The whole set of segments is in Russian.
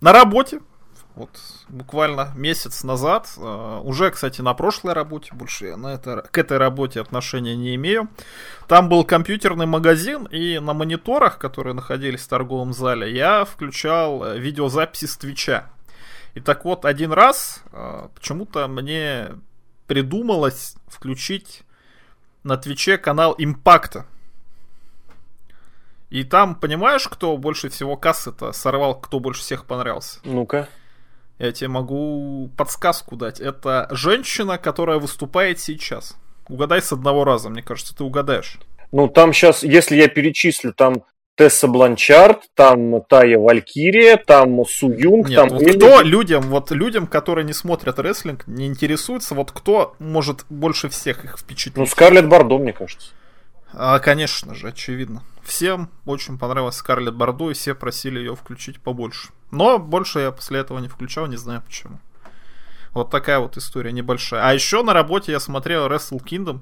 на работе, вот буквально месяц назад, э, уже, кстати, на прошлой работе, больше я на это, к этой работе отношения не имею. Там был компьютерный магазин, и на мониторах, которые находились в торговом зале, я включал э, видеозаписи с Твича. И так вот, один раз э, почему-то мне придумалось включить на Твиче канал Импакта. И там, понимаешь, кто больше всего кассы-то сорвал, кто больше всех понравился? Ну-ка. Я тебе могу подсказку дать. Это женщина, которая выступает сейчас. Угадай с одного раза, мне кажется, ты угадаешь. Ну, там сейчас, если я перечислю, там Тесса Бланчард, там Тая Валькирия, там Су Юнг, Нет, там вот Элли. кто людям, вот людям, которые не смотрят рестлинг, не интересуются, вот кто может больше всех их впечатлить? Ну, Скарлетт Бардо, мне кажется. А, конечно же, очевидно. Всем очень понравилась Скарлетт Бардо, и все просили ее включить побольше. Но больше я после этого не включал, не знаю почему. Вот такая вот история небольшая. А еще на работе я смотрел Wrestle Kingdom.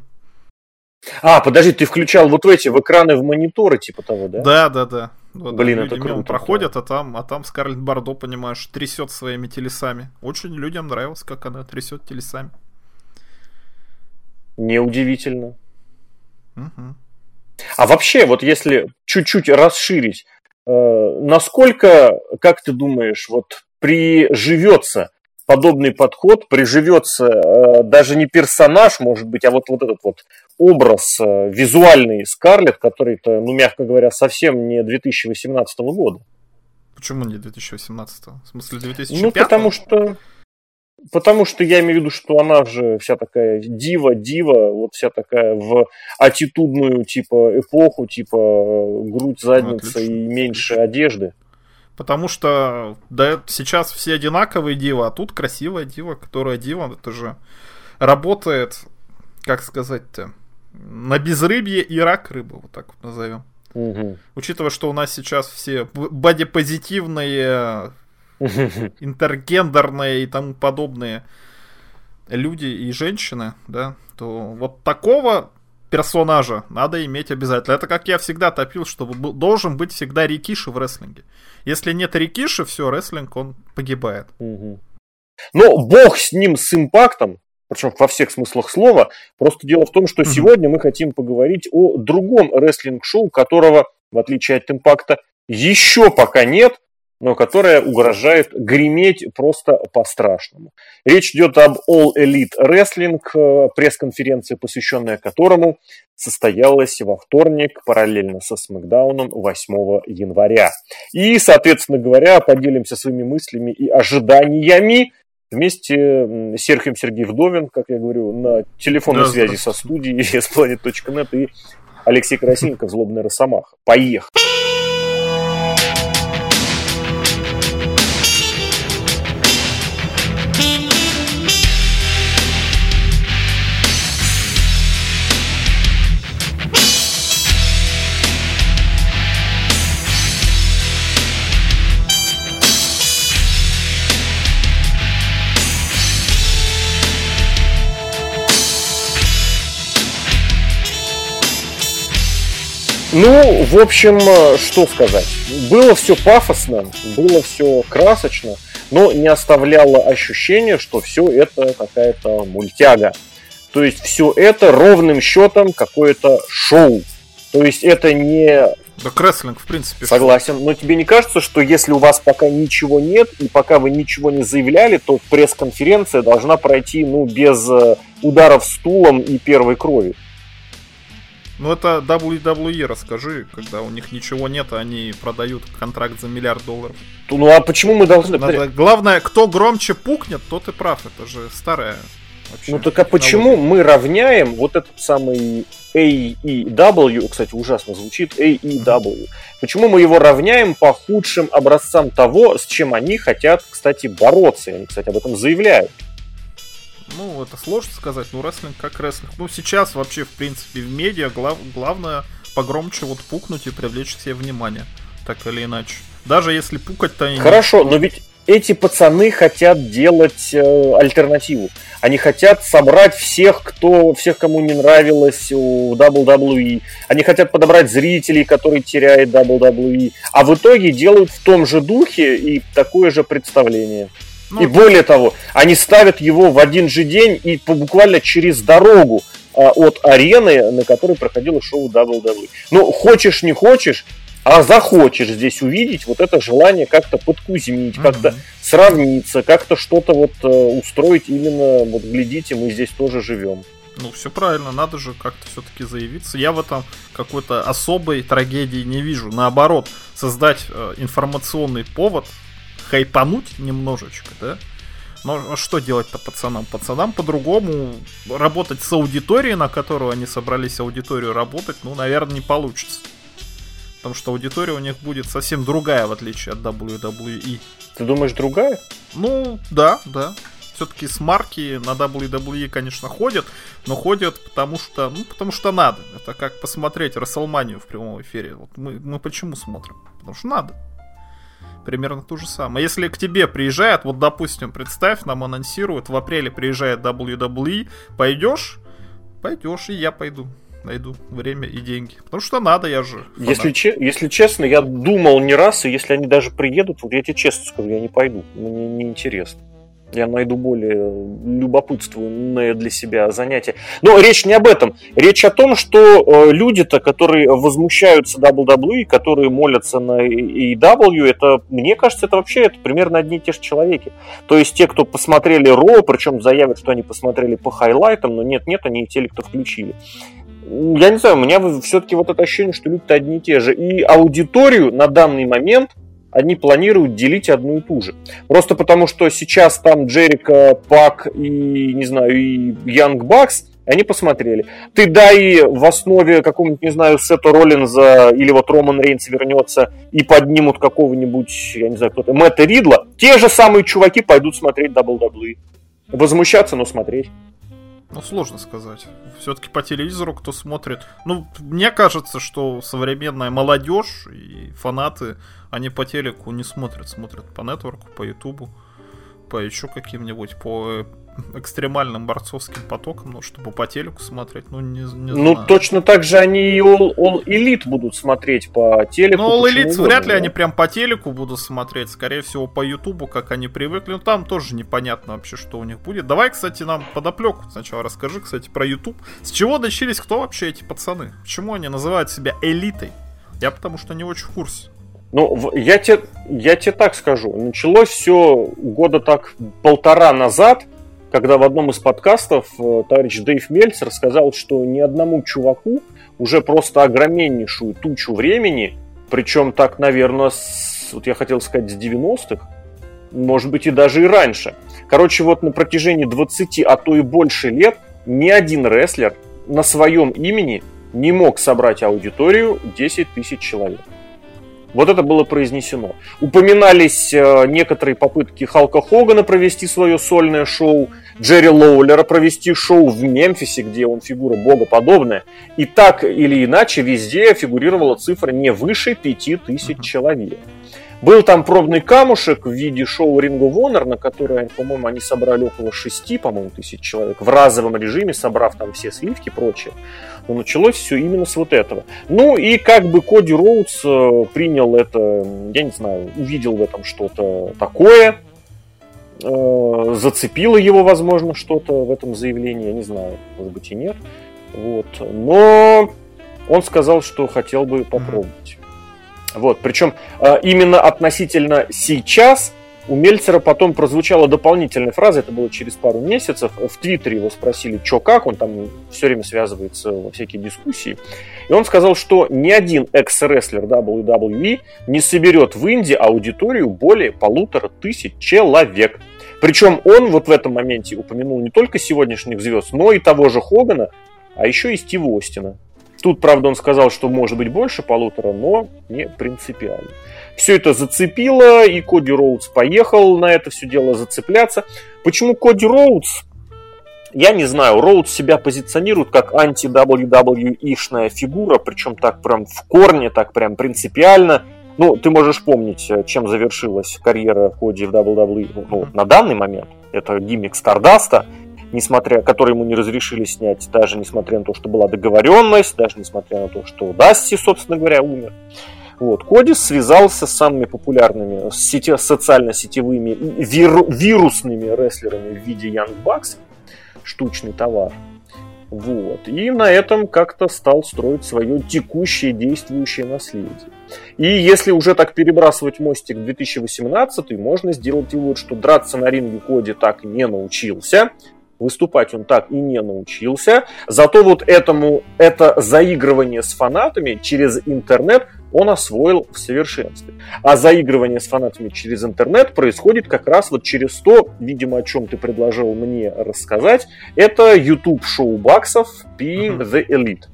А, подожди, ты включал вот эти, в экраны, в мониторы, типа того, да? Да, да, да. Вот, Блин, это круто, проходят, а там, а там Скарлетт Бардо, понимаешь, трясет своими телесами. Очень людям нравилось, как она трясет телесами. Неудивительно. А вообще, вот если чуть-чуть расширить, э, насколько, как ты думаешь, вот приживется подобный подход, приживется э, даже не персонаж, может быть, а вот, вот этот вот образ э, визуальный Скарлетт, который-то, ну, мягко говоря, совсем не 2018 года. Почему не 2018? В смысле 2005? Ну, потому что... Потому что я имею в виду, что она же вся такая дива, дива, вот вся такая в аттитудную типа эпоху, типа грудь, задница Отлично. и меньше одежды. Потому что да, сейчас все одинаковые дива, а тут красивая дива, которая дива, это же работает, как сказать-то, на безрыбье и рак рыбы, вот так вот назовем. Мгм. Учитывая, что у нас сейчас все бодипозитивные, интергендерные и тому подобные люди и женщины, да, то вот такого персонажа надо иметь обязательно. Это как я всегда топил, что должен быть всегда Рикиши в рестлинге. Если нет Рикиши, все, рестлинг, он погибает. Мгм. Но бог с ним, с импактом, причем во всех смыслах слова. Просто дело в том, что Мгм. сегодня мы хотим поговорить о другом рестлинг-шоу, которого, в отличие от импакта, еще пока нет, но которое угрожает греметь просто по-страшному. Речь идет об All Elite Wrestling, э, пресс-конференция, посвященная которому состоялась во вторник, параллельно со Смакдауном 8 января. И, соответственно говоря, поделимся своими мыслями и ожиданиями вместе с Серхием Сергей Вдовин, как я говорю, на телефонной Да, связи со студией splanet.net и Алексей Красильников, Злобная Росомаха. Поехали! Ну, в общем, э, что сказать. Было все пафосно, было все красочно, но не оставляло ощущения, что все это какая-то мультяга. То есть все это ровным счетом какое-то шоу. То есть это не Да рестлинг, в принципе. Согласен. Но тебе не кажется, что если у вас пока ничего нет, и пока вы ничего не заявляли, то пресс-конференция должна пройти ну, без э, ударов стулом и первой крови? Ну это WWE, расскажи, когда у них ничего нет, а они продают контракт за миллиард долларов. Ну а почему мы должны... Надо- главное, кто громче пукнет, тот и прав. Это же старая вообще Ну так а почему мы равняем вот этот самый AEW, кстати, ужасно звучит, AEW, почему мы его равняем по худшим образцам того, с чем они хотят, кстати, бороться? Они, кстати, об этом заявляют. Ну, это сложно сказать, ну, рестлинг как рестлинг. Ну, сейчас вообще, в принципе, в медиа глав- главное погромче вот пукнуть и привлечь себе внимание. Так или иначе. Даже если пукать-то Хорошо, но ведь эти пацаны хотят делать э, альтернативу. Они хотят собрать всех, кто, всех, кому не нравилось у WWE. Они хотят подобрать зрителей, которые теряют WWE. А в итоге делают в том же духе и такое же представление. Ну, и более того, они ставят его в один же день и буквально через дорогу а, от арены, на которой проходило шоу WWE. Ну, хочешь, не хочешь, а захочешь здесь увидеть вот это желание как-то подкузмить, mm-hmm. как-то сравниться, как-то что-то вот э, устроить именно, вот глядите, мы здесь тоже живем. Ну, все правильно, надо же как-то все-таки заявиться. Я в этом какой-то особой трагедии не вижу. Наоборот, создать э, информационный повод, хайпануть немножечко, да? Но что делать-то пацанам? Пацанам по-другому работать с аудиторией, на которую они собрались аудиторию работать, ну, наверное, не получится. Потому что аудитория у них будет совсем другая, в отличие от WWE. Ты думаешь, другая? Ну, да, да. Все-таки с марки на WWE, конечно, ходят, но ходят потому что, ну, потому что надо. Это как посмотреть Расселманию в прямом эфире. Вот мы, мы почему смотрим? Потому что надо. Примерно то же самое. Если к тебе приезжает, вот, допустим, представь, нам анонсируют, в апреле приезжает WWE, пойдешь? Пойдешь, и я пойду найду время и деньги. Потому что надо, я же. Если, че- если честно, я думал не раз, и если они даже приедут, вот я тебе честно скажу, я не пойду. Мне не интересно. Я найду более любопытственное для себя занятие. Но речь не об этом. Речь о том, что э, люди-то, которые возмущаются WWE, которые молятся на AEW, это, мне кажется, это вообще это примерно одни и те же человеки. То есть те, кто посмотрели Ро, причем заявят, что они посмотрели по хайлайтам, но нет-нет, они и те, кто включили я не знаю, у меня все-таки вот это ощущение, что люди-то одни и те же. И аудиторию на данный момент они планируют делить одну и ту же. Просто потому, что сейчас там Джерика, Пак и, не знаю, и Янг Бакс, они посмотрели. Ты дай в основе какого-нибудь, не знаю, Сета Роллинза или вот Роман Рейнс вернется и поднимут какого-нибудь, я не знаю, кто-то, Мэтта Ридла, те же самые чуваки пойдут смотреть WWE. Возмущаться, но смотреть. Ну, сложно сказать. Все-таки по телевизору кто смотрит. Ну, мне кажется, что современная молодежь и фанаты, они по телеку не смотрят, смотрят по нетворку, по ютубу, по еще каким-нибудь, по экстремальным борцовским потоком, ну, чтобы по телеку смотреть, ну, не, не Ну, знаю. точно так же они и All, All Elite будут смотреть по телеку. Ну, All Elite вряд ли да? они прям по телеку будут смотреть, скорее всего, по Ютубу, как они привыкли. Ну, там тоже непонятно вообще, что у них будет. Давай, кстати, нам подоплеку сначала расскажи, кстати, про Ютуб. С чего начались, кто вообще эти пацаны? Почему они называют себя элитой? Я потому что не очень в курсе. Ну, я тебе, я тебе так скажу. Началось все года так полтора назад – когда в одном из подкастов э, товарищ Дэйв Мельц рассказал, что ни одному чуваку уже просто огромнейшую тучу времени, причем так, наверное, с, вот я хотел сказать, с 90-х, может быть и даже и раньше. Короче, вот на протяжении 20, а то и больше лет ни один рестлер на своем имени не мог собрать аудиторию 10 тысяч человек. Вот это было произнесено. Упоминались э, некоторые попытки Халка Хогана провести свое сольное шоу, Джерри Лоулера провести шоу в Мемфисе, где он фигура богоподобная. И так или иначе везде фигурировала цифра не выше 5000 человек. Был там пробный камушек в виде шоу Ring of Honor, на которое, по-моему, они собрали около 6, по-моему, тысяч человек в разовом режиме, собрав там все сливки и прочее. Но началось все именно с вот этого. Ну и как бы Коди Роудс э, принял это, я не знаю, увидел в этом что-то такое, э, зацепило его, возможно, что-то в этом заявлении, я не знаю, может быть и нет. Вот. Но он сказал, что хотел бы попробовать. Вот, причем э, именно относительно сейчас у Мельцера потом прозвучала дополнительная фраза, это было через пару месяцев. В Твиттере его спросили, что как, он там все время связывается во всякие дискуссии. И он сказал, что ни один экс-рестлер WWE не соберет в Индии аудиторию более полутора тысяч человек. Причем он вот в этом моменте упомянул не только сегодняшних звезд, но и того же Хогана, а еще и Стива Остина. Тут, правда, он сказал, что может быть больше полутора, но не принципиально. Все это зацепило, и Коди Роудс поехал на это все дело зацепляться. Почему Коди Роудс? Я не знаю, Роудс себя позиционирует как анти-WWE-шная фигура, причем так прям в корне, так прям принципиально. Ну, ты можешь помнить, э, чем завершилась карьера Коди в WWE ну, на данный момент. Это гиммик Стардаста, несмотря, который ему не разрешили снять, даже несмотря на то, что была договоренность, даже несмотря на то, что Дасти, собственно говоря, умер. Вот. Кодис связался с самыми популярными сети, социально-сетевыми вир, вирусными рестлерами в виде Young Bucks, штучный товар. Вот. И на этом как-то стал строить свое текущее действующее наследие. И если уже так перебрасывать мостик в 2018, можно сделать вывод, что драться на ринге Коди так не научился, выступать он так и не научился. Зато вот этому, это заигрывание с фанатами через интернет он освоил в совершенстве. А заигрывание с фанатами через интернет происходит как раз вот через то, видимо, о чем ты предложил мне рассказать, это YouTube шоу Баксов Being the Elite.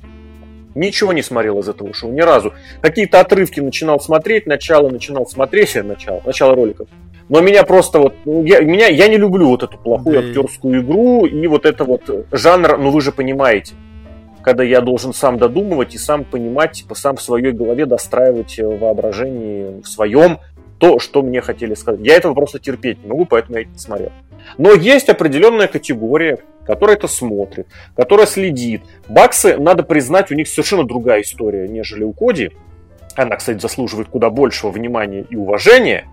Ничего не смотрел из этого шоу, ни разу. Какие-то отрывки начинал смотреть, начало начинал смотреть, начало, начало роликов. Но меня просто вот, ну, я, меня, я не люблю вот эту плохую да. актерскую игру и вот это вот жанр, ну вы же понимаете когда я должен сам додумывать и сам понимать, типа сам в своей голове достраивать э, воображение в своем то, что мне хотели сказать. Я этого просто терпеть не могу, поэтому я это не смотрел. Но есть определенная категория, которая это смотрит, которая следит. Баксы, надо признать, у них совершенно другая история, нежели у Коди. Она, кстати, заслуживает куда большего внимания и уважения,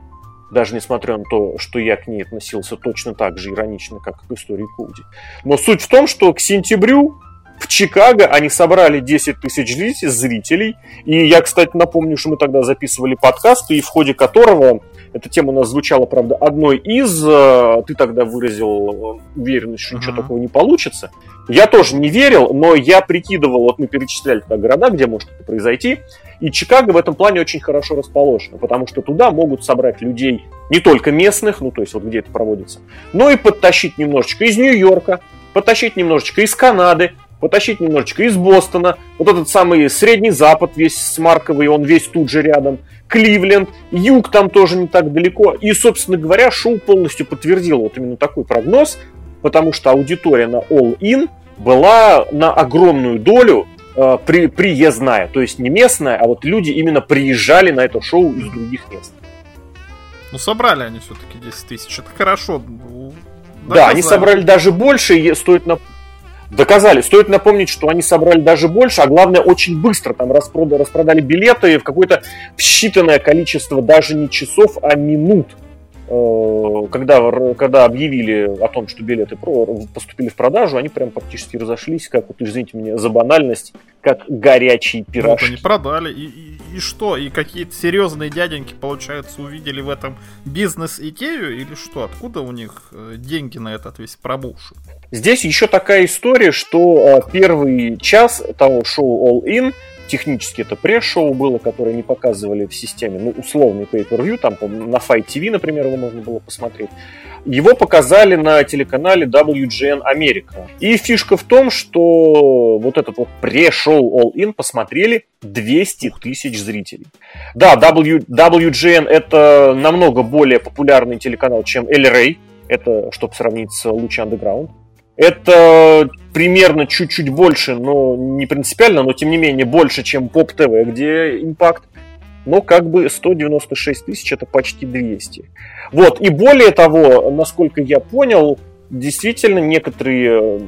даже несмотря на то, что я к ней относился точно так же иронично, как к истории Коди. Но суть в том, что к сентябрю в Чикаго они собрали 10 тысяч зрителей. И я, кстати, напомню, что мы тогда записывали подкаст, и в ходе которого эта тема у нас звучала, правда, одной из. Э, ты тогда выразил э, уверенность, что uh-huh. ничего такого не получится. Я тоже не верил, но я прикидывал, вот мы перечисляли туда города, где может это произойти. И Чикаго в этом плане очень хорошо расположено, потому что туда могут собрать людей не только местных, ну то есть вот где это проводится, но и подтащить немножечко из Нью-Йорка, потащить немножечко из Канады, потащить немножечко из Бостона, вот этот самый Средний Запад весь смарковый, он весь тут же рядом, Кливленд, Юг там тоже не так далеко. И, собственно говоря, шоу полностью подтвердило вот именно такой прогноз, потому что аудитория на All In была на огромную долю э, при, приездная, то есть не местная, а вот люди именно приезжали на это шоу из других мест. Ну, собрали они все-таки 10 тысяч, это хорошо. Доказали. Да, они собрали даже больше, и стоит на, доказали. Стоит напомнить, что они собрали даже больше, а главное, очень быстро там распродали, распродали билеты в какое-то считанное количество даже не часов, а минут. Когда, когда объявили о том, что билеты поступили в продажу, они прям практически разошлись, как, вот, извините меня за банальность, как горячий пирог. Вот они продали, и, и, и что? И какие-то серьезные дяденьки, получается, увидели в этом бизнес-идею, или что? Откуда у них э, деньги на этот весь промоушен? Здесь еще такая история, что э, первый час того шоу All In – технически это пресс-шоу было, которое не показывали в системе, ну, условный pay-per-view, там на Fight TV, например, его можно было посмотреть. Его показали на телеканале WGN Америка. И фишка в том, что вот этот вот пресс-шоу All In посмотрели 200 тысяч зрителей. Да, w, WGN это намного более популярный телеканал, чем Rey. Это, чтобы сравнить с Лучи Underground. Это примерно чуть-чуть больше, но не принципиально, но тем не менее больше, чем Поп ТВ, где импакт. Но как бы 196 тысяч это почти 200. Вот, и более того, насколько я понял, действительно некоторые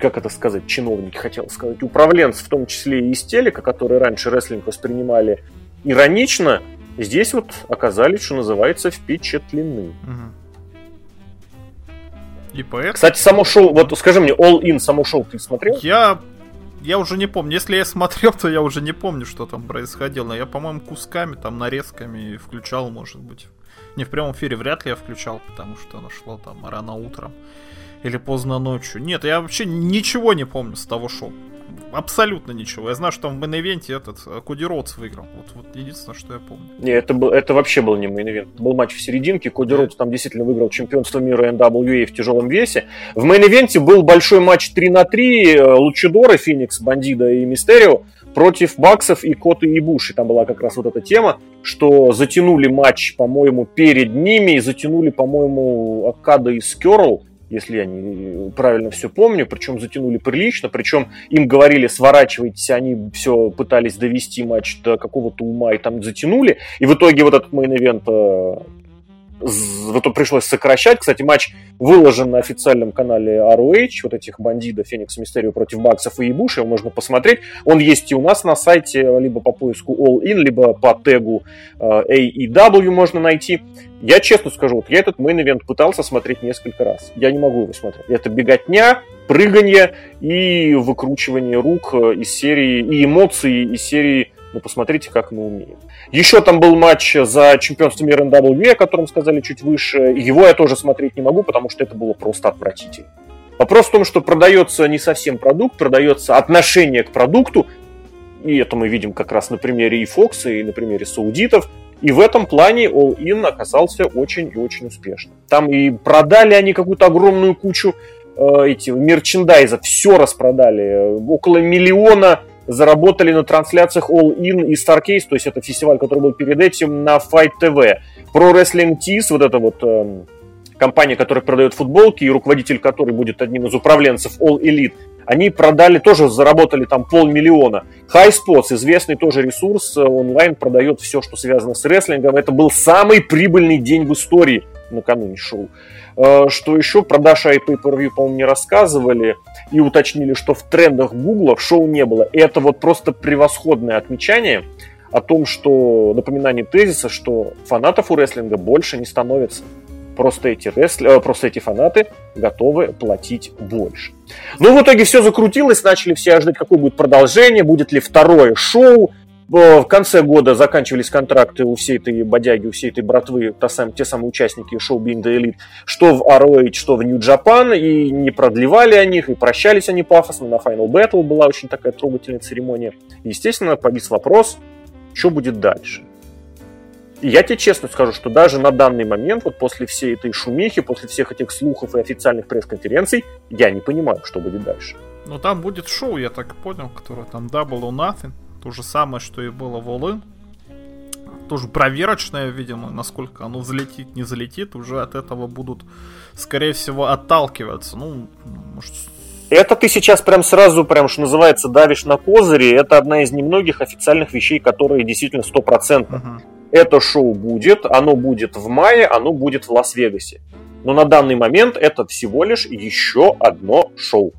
как это сказать, чиновники, хотел сказать, управленцы, в том числе и из телека, которые раньше рестлинг воспринимали иронично, здесь вот оказались, что называется, впечатлены. Угу. И поэтому... Кстати, само шоу, вот скажи мне, All In, само шоу ты смотрел? Я я уже не помню. Если я смотрел, то я уже не помню, что там происходило. Я, по-моему, кусками, там, нарезками включал, может быть. Не в прямом эфире вряд ли я включал, потому что оно шло там рано утром или поздно ночью. Нет, я вообще ничего не помню с того шоу абсолютно ничего. Я знаю, что в main event е этот э, Коди Роудс выиграл. Вот, вот единственное, что я помню. Не, это, был, это вообще был не main event. Был матч в серединке. Коди Роудс там действительно выиграл чемпионство мира NWA в тяжелом весе. В main event е был большой матч 3 на 3 э, Лучадоры, Феникс, Бандидо и Мистерио против Баксов и Коты Ибуши. Там была как раз вот эта тема, что затянули матч, по-моему, перед ними, и затянули, по-моему, Окада и Скерл если я не правильно все помню, причем затянули прилично, причем им говорили сворачивайтесь, они все пытались довести матч до какого-то ума и там затянули, и в итоге вот этот main event вот пришлось сокращать. Кстати, матч выложен на официальном канале ROH, вот этих Бандидо Феникс Мистерио против Баксов и Ибуши, его можно посмотреть. Он есть и у нас на сайте, либо по поиску All In, либо по тегу э, AEW можно найти. Я честно скажу, вот я этот main event пытался смотреть несколько раз. Я не могу его смотреть. Это беготня, прыганье и выкручивание рук э, из серии, и эмоции из серии ну, посмотрите, как мы умеем. Еще там был матч за чемпионство мира NWA, о котором сказали чуть выше. Его я тоже смотреть не могу, потому что это было просто отвратительно. Вопрос в том, что продается не совсем продукт, продается отношение к продукту. И это мы видим как раз на примере и Фокса, и на примере саудитов. И в этом плане All In оказался очень и очень успешным. Там и продали они какую-то огромную кучу э, эти мерчендайза, все распродали. Около миллиона заработали на трансляциях All In и Starcase, то есть это фестиваль, который был перед этим на Fight TV. Pro Wrestling Tees, вот это вот э, компания, которая продает футболки и руководитель которой будет одним из управленцев All Elite, они продали, тоже заработали там полмиллиона. High Spots, известный тоже ресурс, э, онлайн продает все, что связано с рестлингом. Это был самый прибыльный день в истории накануне шоу. Э, что еще про и Pay-Per-View, по-моему, не рассказывали и уточнили, что в трендах Гугла шоу не было. И это вот просто превосходное отмечание о том, что напоминание тезиса, что фанатов у рестлинга больше не становится. Просто эти, ресл... Э, просто эти фанаты готовы платить больше. Ну, в итоге все закрутилось, начали все ждать, какое будет продолжение, будет ли второе шоу, в конце года заканчивались контракты у всей этой бодяги, у всей этой братвы, та сам, те самые участники шоу Being the Elite, что в ROH, что в New Japan, и не продлевали о них, и прощались они пафосно. На Final Battle была очень такая трогательная церемония. естественно, повис вопрос, что будет дальше. И я тебе честно скажу, что даже на данный момент, вот после всей этой шумихи, после всех этих слухов и официальных пресс-конференций, я не понимаю, что будет дальше. Ну там будет шоу, я так понял, которое там Double or Nothing. То же самое, что и было в All Тоже проверочное, видимо, насколько оно взлетит, не залетит. Уже от этого будут, скорее всего, отталкиваться. Ну, может, это ты сейчас прям сразу, прям, что называется, давишь на козыре. Это одна из немногих официальных вещей, которые действительно стопроцентно. Uh-huh. Это шоу будет, оно будет в мае, оно будет в Лас-Вегасе. Но на данный момент это всего лишь еще одно шоу.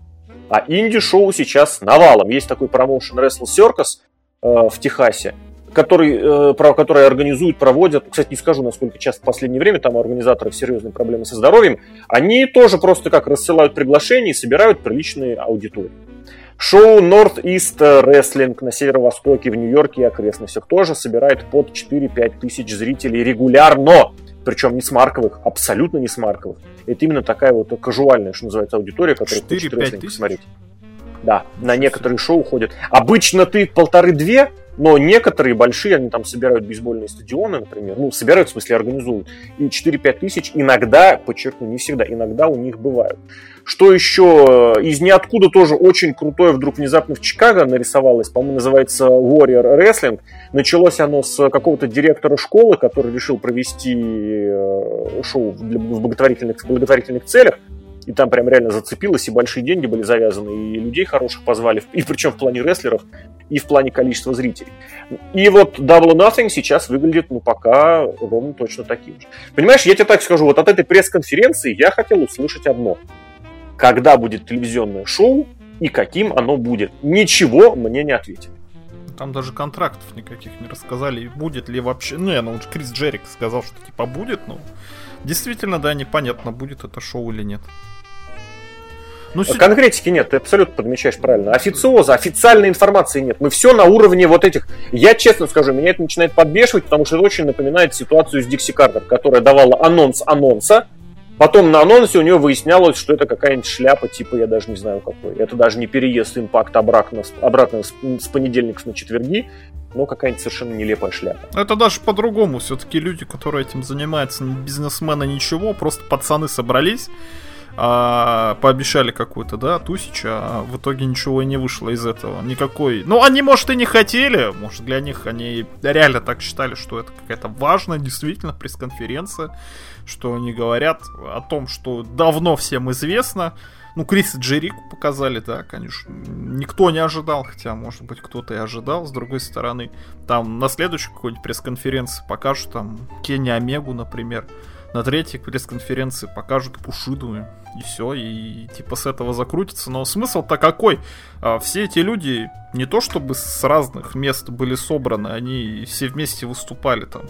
А инди-шоу сейчас навалом. Есть такой промоушен Wrestle Circus, в Техасе, который, э, про, которые организуют, проводят, кстати, не скажу, насколько часто в последнее время, там у организаторов серьезные проблемы со здоровьем, они тоже просто как рассылают приглашения и собирают приличные аудитории. Шоу North East Wrestling на северо-востоке, в Нью-Йорке и окрестностях тоже собирает под 4-5 тысяч зрителей регулярно. Причем не с марковых, абсолютно не с марковых. Это именно такая вот казуальная, что называется, аудитория, которая хочет рестлинг смотреть. Да, на некоторые шоу ходят. Обычно ты полторы-две, но некоторые большие, они там собирают бейсбольные стадионы, например, ну, собирают, в смысле, организуют, и 4-5 тысяч иногда, подчеркну, не всегда, иногда у них бывают. Что еще? Из ниоткуда тоже очень крутое вдруг внезапно в Чикаго нарисовалось, по-моему, называется Warrior Wrestling. Началось оно с какого-то директора школы, который решил провести э, шоу в благотворительных, благотворительных целях и там прям реально зацепилось, и большие деньги были завязаны, и людей хороших позвали, и причем в плане рестлеров, и в плане количества зрителей. И вот Double Nothing сейчас выглядит, ну, пока ровно точно таким же. Понимаешь, я тебе так скажу, вот от этой пресс-конференции я хотел услышать одно. Когда будет телевизионное шоу и каким оно будет? Ничего мне не ответили. Там даже контрактов никаких не рассказали, будет ли вообще... Ну, я, ну, Крис Джерик сказал, что типа будет, но... Действительно, да, непонятно, будет это шоу или нет. Ну, Конкретики нет, ты абсолютно подмечаешь правильно. Официоза, официальной информации нет. Мы все на уровне вот этих... Я честно скажу, меня это начинает подбешивать, потому что это очень напоминает ситуацию с Дикси Картер, которая давала анонс анонса, Потом на анонсе у нее выяснялось, что это какая-нибудь шляпа, типа, я даже не знаю какой. Это даже не переезд импакт обратно, обратно с, с понедельника на четверги, но какая-нибудь совершенно нелепая шляпа. Это даже по-другому. Все-таки люди, которые этим занимаются, бизнесмены ничего, просто пацаны собрались, а, пообещали какую-то, да, тысячу, а в итоге ничего и не вышло из этого. Никакой. Ну, они, может, и не хотели. Может, для них они реально так считали, что это какая-то важная, действительно, пресс-конференция. Что они говорят о том, что давно всем известно. Ну, Крис и Джерику показали, да, конечно. Никто не ожидал, хотя, может быть, кто-то и ожидал. С другой стороны, там на следующей какой-нибудь пресс-конференции покажут там Кенни Омегу, например. На третьей пресс-конференции покажут Пушиду и все, и типа с этого закрутится. Но смысл-то какой? А, все эти люди не то чтобы с разных мест были собраны, они все вместе выступали там.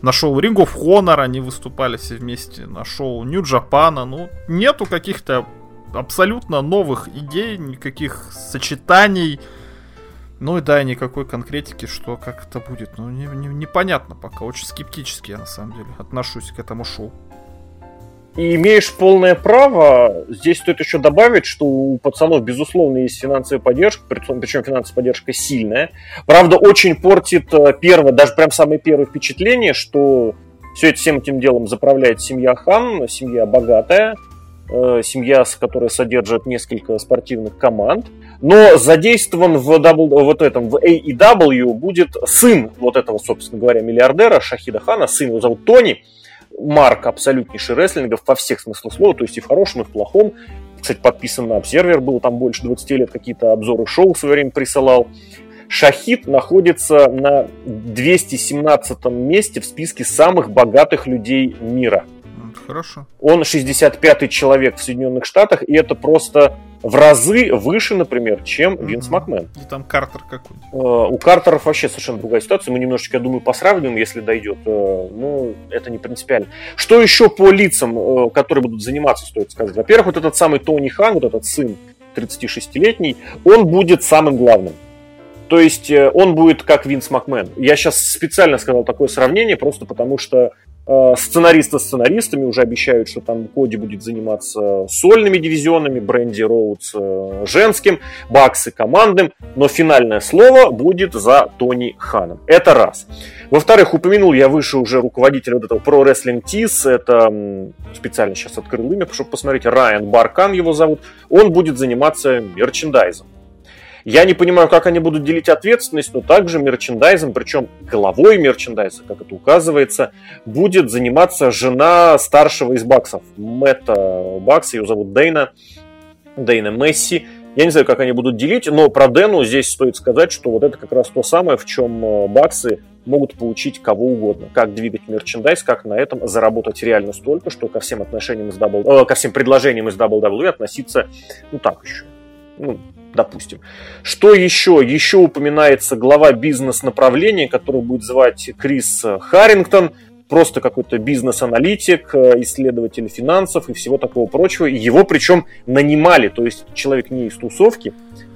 На шоу Ring of Honor они выступали все вместе, на шоу New Japan. Ну, нету каких-то абсолютно новых идей, никаких сочетаний. Ну и да, никакой конкретики, что как это будет. Ну, не, не, непонятно пока. Очень скептически я на самом деле отношусь к этому шоу. И имеешь полное право. Здесь стоит еще добавить, что у пацанов, безусловно, есть финансовая поддержка, причем финансовая поддержка сильная. Правда, очень портит э, первое, даже прям самое первое впечатление, что все это всем этим делом заправляет семья Хан, семья богатая, семья, которая содержит несколько спортивных команд. Но задействован в, w, вот этом, в AEW будет сын вот этого, собственно говоря, миллиардера Шахида Хана, сын его зовут Тони, марк абсолютнейший рестлингов во всех смыслах слова, то есть и в хорошем, и в плохом. Кстати, подписан на Обсервер, был там больше 20 лет, какие-то обзоры шоу в свое время присылал. Шахид находится на 217 месте в списке самых богатых людей мира. Хорошо. Он 65-й человек в Соединенных Штатах, и это просто в разы выше, например, чем mm-hmm. Винс Макмен. И там Картер какой uh, У Картеров вообще совершенно другая ситуация. Мы немножечко, я думаю, посравним, если дойдет. Uh, ну, это не принципиально. Что еще по лицам, uh, которые будут заниматься, стоит сказать? Во-первых, вот этот самый Тони Хан, вот этот сын 36-летний, он будет самым главным. То есть э, он будет как Винс Макмен. Я сейчас специально сказал такое сравнение, просто потому что Э, сценаристы сценаристами уже обещают, что там Коди будет заниматься сольными дивизионами, Бренди Роудс э, женским, Баксы командным, но финальное слово будет за Тони Ханом. Это раз. Во-вторых, упомянул я выше уже руководителя вот этого Pro Wrestling Tees, это специально сейчас открыл имя, чтобы посмотреть, Райан Баркан его зовут, он будет заниматься мерчендайзом. Я не понимаю, как они будут делить ответственность, но также мерчендайзом, причем головой мерчендайза, как это указывается, будет заниматься жена старшего из Баксов, Мэтта Бакса, ее зовут Дейна, Дейна Месси. Я не знаю, как они будут делить, но про Дэну здесь стоит сказать, что вот это как раз то самое, в чем э, Баксы могут получить кого угодно. Как двигать мерчендайз, как на этом заработать реально столько, что ко всем отношениям из Double, э, ко всем предложениям из WWE относиться, ну так еще, ну, допустим. Что еще? Еще упоминается глава бизнес-направления, который будет звать Крис Харрингтон, просто какой-то бизнес-аналитик, э, исследователь финансов и всего такого прочего. И его причем нанимали, то есть человек не из тусовки,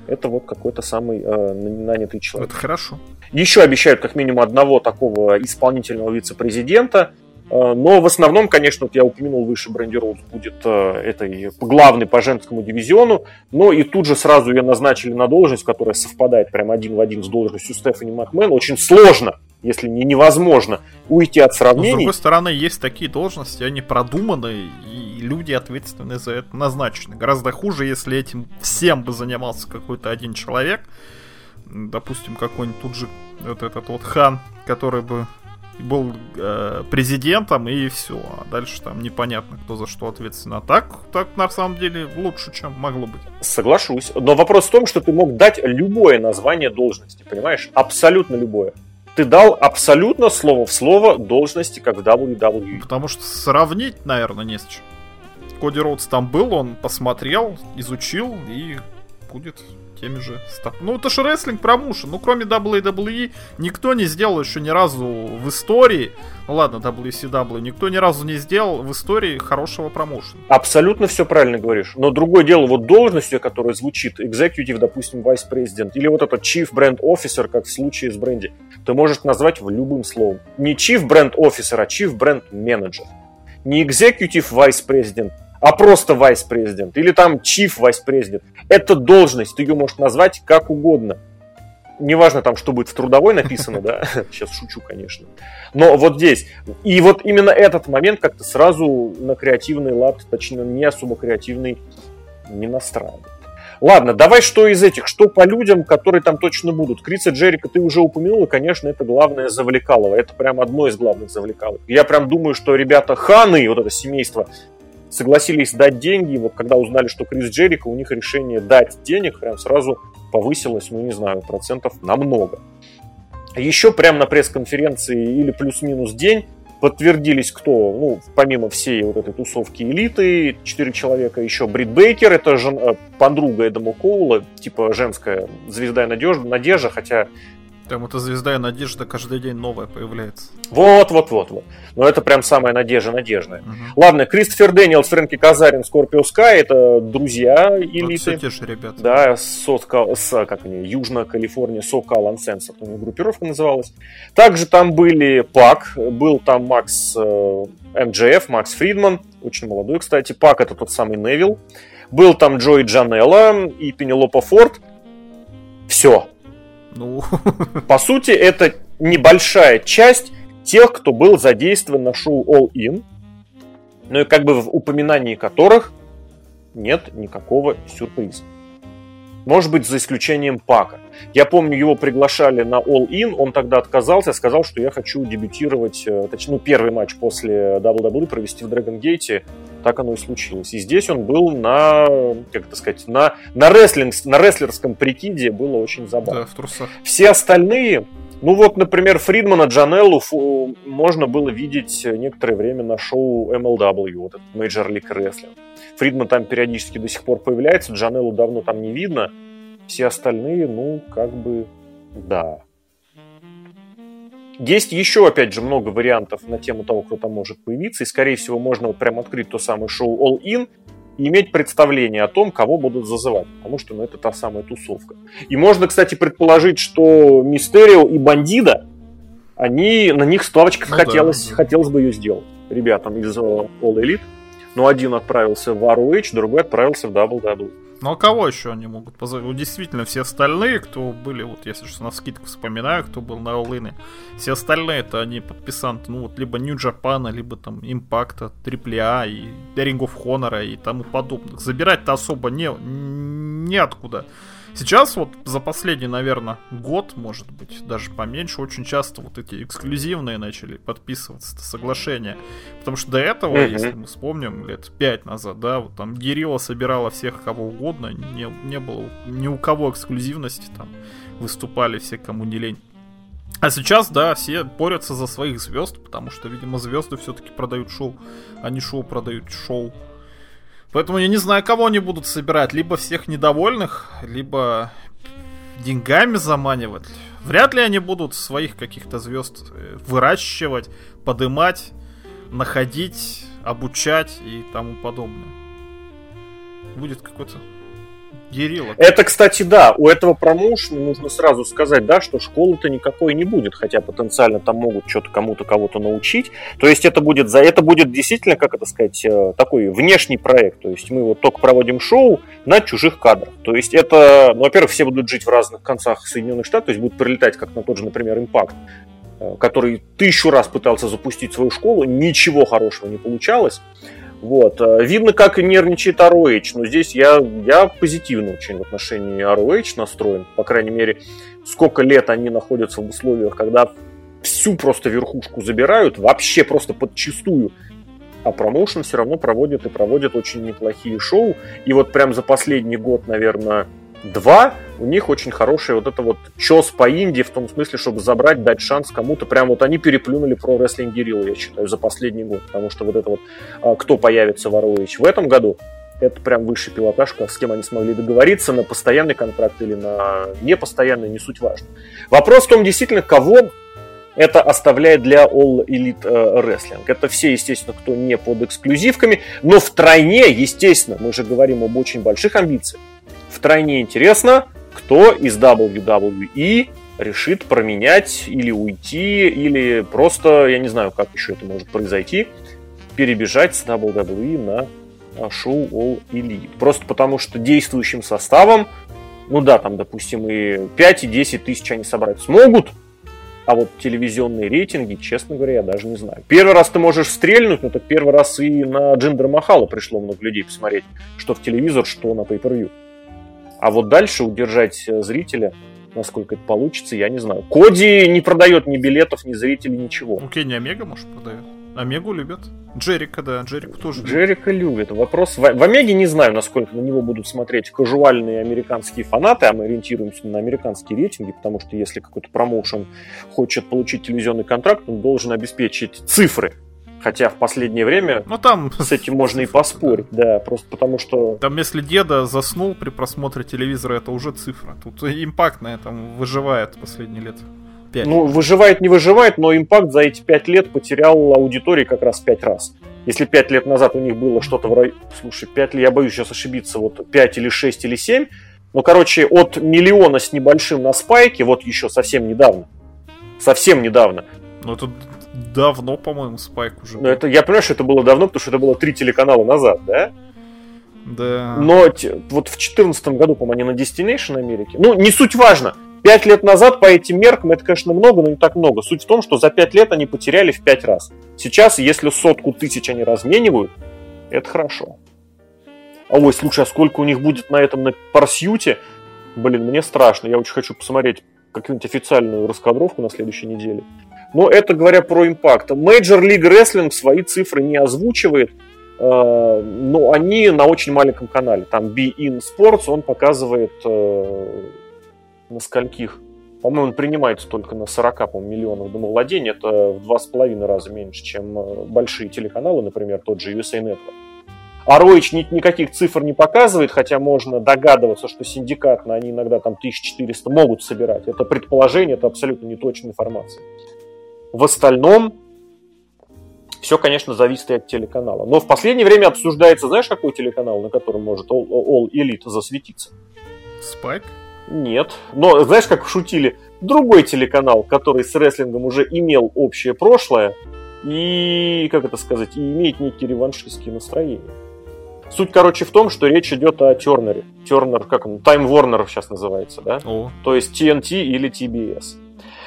это вот какой-то самый э, нанятый человек. Это хорошо. Еще обещают как минимум одного такого исполнительного вице-президента, но в основном, конечно, вот я упомянул выше, Бренди Роуз будет э, этой главный по женскому дивизиону, но и тут же сразу ее назначили на должность, которая совпадает прям один в один с должностью Стефани Макмен. Очень сложно, если не невозможно, уйти от сравнений. Но, с другой стороны, есть такие должности, они продуманы, и люди ответственные за это назначены. Гораздо хуже, если этим всем бы занимался какой-то один человек, допустим, какой-нибудь тут же вот этот вот хан, который бы был э, президентом и все. А дальше там непонятно, кто за что ответственен. А так, так на самом деле лучше, чем могло быть. Соглашусь. Но вопрос в том, что ты мог дать любое название должности, понимаешь? Абсолютно любое. Ты дал абсолютно слово в слово должности, как в WWE. Потому что сравнить, наверное, не с чем. Коди Роудс там был, он посмотрел, изучил и будет теми же стоп. Ну, это же рестлинг промоушен. Ну, кроме WWE, никто не сделал еще ни разу в истории. Ну ладно, WCW, никто ни разу не сделал в истории хорошего промоушена. Абсолютно все правильно говоришь. Но другое дело, вот должностью, которая звучит, executive, допустим, vice president, или вот этот chief brand officer, как в случае с бренди, ты можешь назвать в любым словом. Не chief brand officer, а chief brand manager. Не executive vice president, а просто vice-президент или там chief vice-президент. Это должность, ты ее можешь назвать как угодно. неважно там, что будет в трудовой написано, да, сейчас шучу, конечно. Но вот здесь, и вот именно этот момент как-то сразу на креативный лад, точнее, не особо креативный, не настраивает. Ладно, давай что из этих, что по людям, которые там точно будут. Криса Джерика ты уже упомянул, и, конечно, это главное завлекалово. Это прям одно из главных завлекалов. Я прям думаю, что ребята Ханы, вот это семейство, согласились дать деньги. Вот когда узнали, что Крис Джерика, у них решение дать денег прям сразу повысилось, ну не знаю, процентов на много. Еще прямо на пресс-конференции или плюс-минус день подтвердились кто, ну, помимо всей вот этой тусовки элиты, четыре человека, еще Брит Бейкер, это жен, э, подруга Эдама Коула, типа женская звезда и надежда, надежда, хотя там эта звезда и надежда каждый день новая появляется. Вот, вот, вот, вот. Но это прям самая надежда надежная. Угу. Ладно, Кристофер Дэниелс, Фрэнки Казариан, Скорпио Скай, это друзья элиты. Вот все те же ребята. Да, с, с как они, Южная Калифорния, Сокал Ансенс, у них группировка называлась. Также там были Пак, был там Макс э, МДФ, Макс Фридман, очень молодой, кстати. Пак это тот самый Невил. Был там Джой Джанелла и Пенелопа Форд. Все, ну... По сути, это небольшая часть тех, кто был задействован на шоу All In, но и как бы в упоминании которых нет никакого сюрприза. Может быть, за исключением Пака. Я помню, его приглашали на All In, он тогда отказался, сказал, что я хочу дебютировать, э, точнее, ну, первый матч после WWE провести в Dragon Gate. Так оно и случилось. И здесь он был на, как это сказать, на, на, рестлинг, на рестлерском прикиде, было очень забавно. Да, в трусах. Все остальные, ну вот, например, Фридмана Джанеллу можно было видеть некоторое время на шоу MLW, вот этот Major League Wrestling. Фридман там периодически до сих пор появляется, Джанеллу давно там не видно. Все остальные, ну, как бы, да. Есть еще, опять же, много вариантов на тему того, кто там может появиться. И, скорее всего, можно вот прям открыть то самое шоу All In и иметь представление о том, кого будут зазывать. Потому что ну, это та самая тусовка. И можно, кстати, предположить, что Мистерио и Бандида, они, на них ставочка ну, хотелось, да, хотелось бы ее сделать ребятам из All Elite. Но один отправился в ROH, другой отправился в WWE. Ну а кого еще они могут позвать? Вот действительно, все остальные, кто были, вот если что на скидку вспоминаю, кто был на All все остальные это они подписанты, ну вот либо New Japan, либо там Импакта, AAA и Ring of Honor и тому подобных. Забирать-то особо не, неоткуда. откуда. Сейчас вот за последний, наверное, год, может быть, даже поменьше, очень часто вот эти эксклюзивные начали подписываться соглашения. Потому что до этого, mm-hmm. если мы вспомним, лет пять назад, да, вот там Герилла собирала всех кого угодно, не, не было ни у кого эксклюзивности, там выступали все, кому не лень. А сейчас, да, все борются за своих звезд, потому что, видимо, звезды все-таки продают шоу, а не шоу продают шоу. Поэтому я не знаю, кого они будут собирать. Либо всех недовольных, либо деньгами заманивать. Вряд ли они будут своих каких-то звезд э, выращивать, подымать, находить, обучать и тому подобное. Будет какой-то Гирилла. Это, кстати, да, у этого промоушена нужно сразу сказать, да, что школы-то никакой не будет, хотя потенциально там могут что-то кому-то кого-то научить. То есть это будет за это будет действительно, как это сказать, э, такой внешний проект. То есть мы вот только проводим шоу на чужих кадрах. То есть это, ну, во-первых, все будут жить в разных концах Соединенных Штатов, то есть будут прилетать как на тот же, например, импакт э, который тысячу раз пытался запустить свою школу, ничего хорошего не получалось. Вот. Э, видно, как нервничает ROH, но здесь я, я позитивно очень в отношении ROH настроен. По крайней мере, сколько лет они находятся в условиях, когда всю просто верхушку забирают, вообще просто подчистую. А промоушен все равно проводит и проводит очень неплохие шоу. И вот прям за последний год, наверное, Два, у них очень хороший вот это вот чес по Индии, в том смысле, чтобы забрать, дать шанс кому-то. Прям вот они переплюнули про рестлинг Герилла, я считаю, за последний год. Потому что вот это вот, а, кто появится в ROH в этом году, это прям высший пилотаж, с кем они смогли договориться на постоянный контракт или на непостоянный, не суть важно. Вопрос в том, действительно, кого это оставляет для All Elite э, Wrestling. Это все, естественно, кто не под эксклюзивками, но в тройне, естественно, мы же говорим об очень больших амбициях. Втройне интересно, кто из WWE решит променять или уйти, или просто, я не знаю, как еще это может произойти, перебежать с WWE на а, шоу All Elite. Просто потому, что действующим составом Ну да, там, допустим, и 5, и 10 тысяч они собрать смогут, а вот телевизионные рейтинги, честно говоря, я даже не знаю. Первый раз ты можешь стрельнуть, но так первый раз и на Джиндер Махала пришло много людей посмотреть, что в телевизор, что на pay-per-view. А вот дальше удержать э, зрителя, насколько это получится, я не знаю. Коди не продает ни билетов, ни зрителей, ничего. Ну, Кенни Омега, может, продает. Омегу любят. Джерика, да, Джерику тоже. Джерика любит. Вопрос в, в Омеге не знаю, насколько на него будут смотреть кажуальные американские фанаты, а мы ориентируемся на американские рейтинги, потому что если какой-то промоушен хочет получить телевизионный контракт, он должен обеспечить цифры. Хотя в последнее время ну, там... с этим можно и поспорить, да, просто потому что... Там если деда заснул при просмотре телевизора, это уже цифра. Тут импакт на этом выживает последние лет. 5. Ну, выживает, не выживает, но импакт за эти 5 лет потерял аудитории как раз 5 раз. Если 5 лет назад у них было что-то в районе... Слушай, 5 лет, я боюсь сейчас ошибиться, вот 5 или 6 или 7. Ну, короче, от миллиона с небольшим на спайке, вот еще совсем недавно. Совсем недавно. Ну, это давно, по-моему, спайк уже. Ну, это, я понимаю, что это было давно, потому что это было три телеканала назад, да? Да. Но вот в 2014 году, по-моему, они на Destination Америке. Ну, не суть важно. Пять лет назад по этим меркам это, конечно, много, но не так много. Суть в том, что за пять лет они потеряли в пять раз. Сейчас, если сотку тысяч они разменивают, это хорошо. А ой, слушай, а сколько у них будет на этом на парсьюте? Блин, мне страшно. Я очень хочу посмотреть какую-нибудь официальную раскадровку на следующей неделе. Но это говоря про импакт. Major League Wrestling свои цифры не озвучивает, э, но они на очень маленьком канале. Там Be In Sports, он показывает э, на скольких? По-моему, он принимается только на 40 по миллионов домовладений. Это в два с половиной раза меньше, чем э, большие телеканалы, например, тот же USA Network. А Роич ни, никаких цифр не показывает, хотя можно догадываться, что синдикатно они иногда там 1400 могут собирать. Это предположение, это абсолютно неточная информация. В остальном все, конечно, зависит и от телеканала. Но в последнее время обсуждается, знаешь, какой телеканал, на котором может All, All Elite засветиться? Спайк? Нет. Но знаешь, как шутили? Другой телеканал, который с рестлингом уже имел общее прошлое и, как это сказать, и имеет некие реваншистские настроения. Суть, короче, в том, что речь идет о Тернере. Тернер, как он, Time Warner сейчас называется, да? О. То есть TNT или TBS.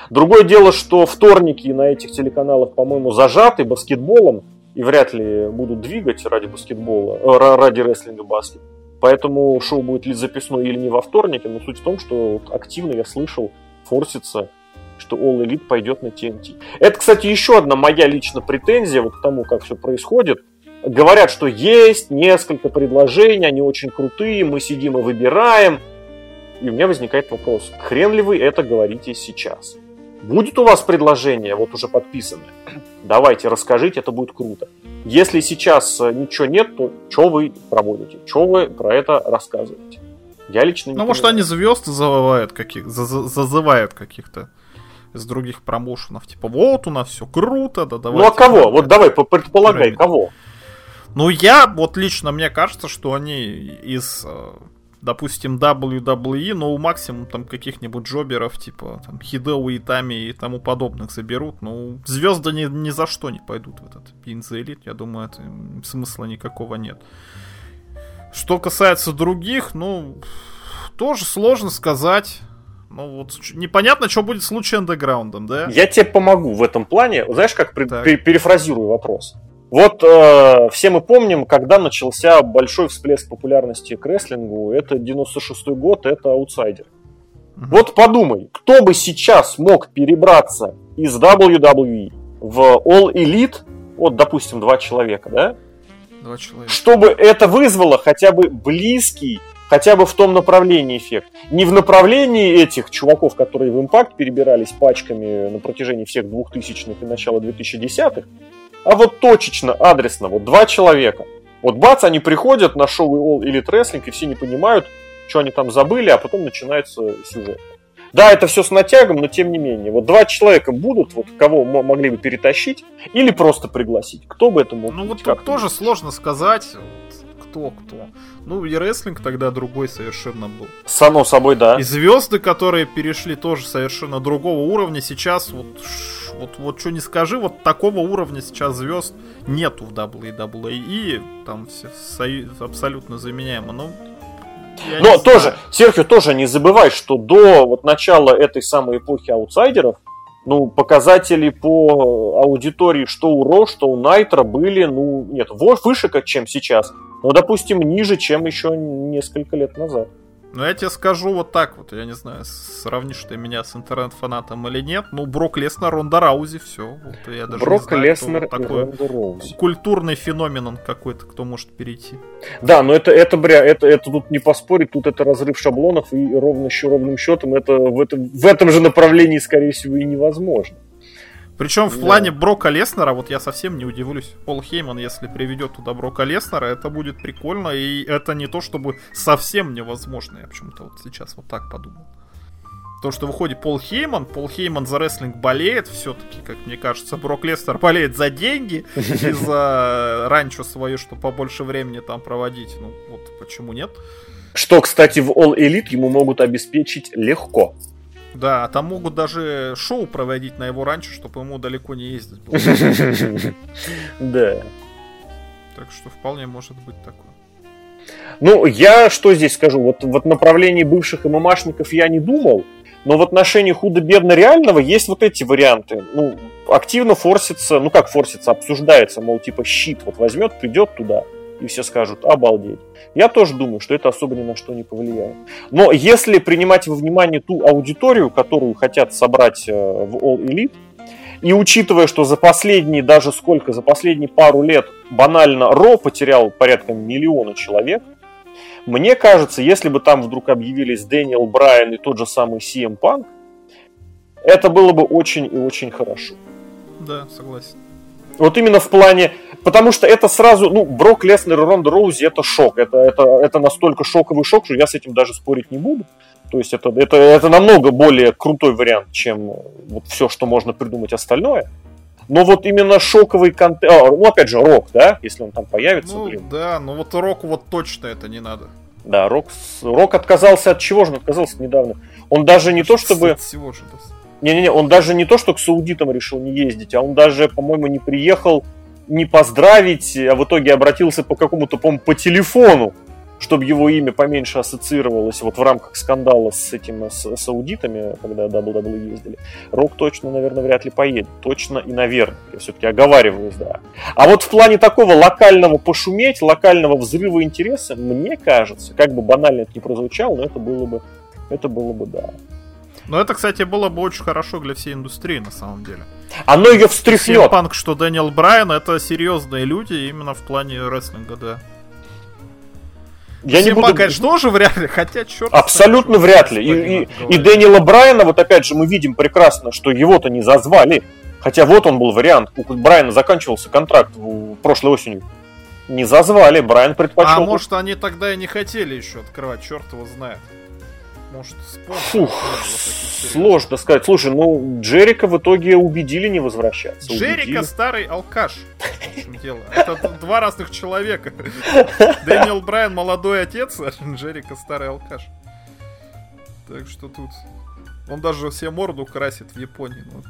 Другое дело, что вторники на этих телеканалах, по-моему, зажаты баскетболом и вряд ли будут двигать ради баскетбола, э, ради рестлинга баскет. Поэтому шоу будет ли записное или не во вторнике, но суть в том, что активно я слышал, форсится, что All Elite пойдет на TNT. Это, кстати, еще одна моя личная претензия вот к тому, как все происходит. Говорят, что есть несколько предложений, они очень крутые, мы сидим и выбираем. И у меня возникает вопрос, хрен ли вы это говорите сейчас? Будет у вас предложение, вот уже подписанное? Давайте, расскажите, это будет круто. Если сейчас э, ничего нет, то что вы проводите? Что вы про это рассказываете? Я лично не Ну, может, они звезд зазывают каких зазывают каких-то из других промоушенов. Типа, вот у нас все круто, да давай. Ну, а кого? Вот давай, предполагай, кого? Ну, я, вот лично, мне кажется, что они из э, допустим, WWE, но у максимум там каких-нибудь джоберов, типа там Хидео, Итами и тому подобных заберут. Ну, звезды ни, ни за что не пойдут в этот Пин за элит. Я думаю, это смысла никакого нет. Что касается других, ну, тоже сложно сказать. Ну вот непонятно, что будет с Лучи Андеграундом, да? Я тебе помогу в этом плане. Знаешь, как при, перефразирую вопрос? Вот э, все мы помним, когда начался большой всплеск популярности к рестлингу. Это 96-й год, это аутсайдер. Mm-hmm. Вот подумай, кто бы сейчас мог перебраться из WWE в All Elite, вот, допустим, два человека, да? Два человека. Чтобы это вызвало хотя бы близкий, хотя бы в том направлении эффект. Не в направлении этих чуваков, которые в Impact перебирались пачками на протяжении всех 2000-х и начала 2010-х, а вот точечно, адресно, вот два человека. Вот бац, они приходят на шоу All Elite Wrestling, и все не понимают, что они там забыли, а потом начинается сюжет. Да, это все с натягом, но тем не менее. Вот два человека будут, вот кого могли бы перетащить, или просто пригласить. Кто бы это мог Ну вот тут тоже сложно сказать, кто кто. Ну и рестлинг тогда другой совершенно был. Само собой, да. И звезды, которые перешли тоже совершенно другого уровня, сейчас вот вот, вот что не скажи, вот такого уровня сейчас звезд нету в WWE. Там все абсолютно заменяемо. Ну, Я Но тоже. Серхио, тоже не забывай, что до вот начала этой самой эпохи аутсайдеров, ну, показатели по аудитории что у Ро, что у Найтра были, ну, нет, выше, чем сейчас, но, допустим, ниже, чем еще несколько лет назад. Ну, я тебе скажу вот так вот, я не знаю, сравнишь ты меня с интернет-фанатом или нет, ну, Брок Леснер, Ронда Раузи, все. Вот я даже Брок знаю, Леснер вот такой Ронда Раузи. Культурный феномен он какой-то, кто может перейти. Да, но это, это, бря, это, это тут не поспорить, тут это разрыв шаблонов, и ровно еще ровным счетом это в, этом в этом же направлении, скорее всего, и невозможно. Причем в плане Брока Леснера, вот я совсем не удивлюсь. Пол Хейман, если приведет туда Брока Леснера, это будет прикольно. И это не то, чтобы совсем невозможно. Я почему-то вот сейчас вот так подумал. То, что выходит Пол Хейман, Пол Хейман за рестлинг болеет, все-таки, как мне кажется, Брок Леснер болеет за деньги и за ранчо свое, что побольше времени там проводить. Ну, вот почему нет? Что, кстати, в All Elite ему могут обеспечить легко. Да, а там могут даже шоу проводить на его ранчо, чтобы ему далеко не ездить было. Да. Так что вполне может быть такое. Ну, я что здесь скажу? Вот в направлении бывших ММАшников я не думал, но в отношении худо-бедно реального есть вот эти варианты. Ну, активно форсится, ну как форсится, обсуждается, мол, типа щит вот возьмет, придет туда, и все скажут, обалдеть. Я тоже думаю, что это особо ни на что не повлияет. Но если принимать во внимание ту аудиторию, которую хотят собрать э, в All Elite, и учитывая, что за последние, даже сколько, за последние пару лет банально Ро потерял порядка миллиона человек, мне кажется, если бы там вдруг объявились Дэниел Брайан и тот же самый CM Punk, это было бы очень и очень хорошо. Да, согласен. Вот именно в плане Потому что это сразу, ну, Брок Леснер и Ронда Роузи это шок. Это, это, это настолько шоковый шок, что я с этим даже спорить не буду. То есть это, это, это намного более крутой вариант, чем вот все, что можно придумать остальное. Но вот именно шоковый контент... А, ну, опять же, Рок, да? Если он там появится, ну, блин. Да, но вот Року вот точно это не надо. Да, Рок, Рок отказался от чего же он отказался недавно? Он даже не то, чтобы... Всего же, Не-не-не, он даже не то, что к саудитам решил не ездить, а он даже, по-моему, не приехал не поздравить, а в итоге обратился по какому-то, по по телефону, чтобы его имя поменьше ассоциировалось вот в рамках скандала с этим с, с аудитами, когда WWE ездили. Рок точно, наверное, вряд ли поедет. Точно и наверное. Я все-таки оговариваюсь, да. А вот в плане такого локального пошуметь, локального взрыва интереса, мне кажется, как бы банально это не прозвучало, но это было бы, это было бы, да. Но это, кстати, было бы очень хорошо для всей индустрии, на самом деле. Оно ее встряхнет. Панк, что Дэниел Брайан, это серьезные люди именно в плане рестлинга, да. Я не буду... конечно, тоже вряд ли, хотя черт. Абсолютно знает, вряд ли. И, и, и Дэниела Брайана, вот опять же, мы видим прекрасно, что его-то не зазвали. Хотя вот он был вариант. У Брайана заканчивался контракт в прошлой осенью. Не зазвали, Брайан предпочел. А может они тогда и не хотели еще открывать, черт его знает. Может, Фух, сложно сказать. Слушай, ну, Джерика в итоге убедили не возвращаться. Джерика убедили. старый алкаш. дело. Это два разных человека. Дэниел Брайан молодой отец, а Джерика старый алкаш. Так что тут... Он даже себе морду красит в Японии. Ну, вот.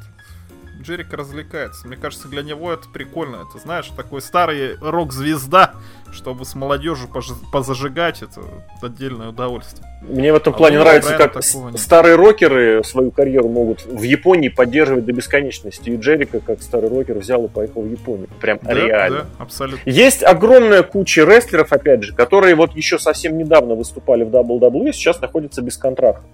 Джерик развлекается. Мне кажется, для него это прикольно. Это, знаешь, такой старый рок-звезда, чтобы с молодежью позажигать, это отдельное удовольствие. Мне в этом а плане нравится, как старые рокеры свою карьеру могут в Японии поддерживать до бесконечности. И Джерика, как старый рокер, взял и поехал в Японию. Прям да, реально. Да, абсолютно. Есть огромная куча рестлеров, опять же, которые вот еще совсем недавно выступали в WWE, сейчас находятся без контракта.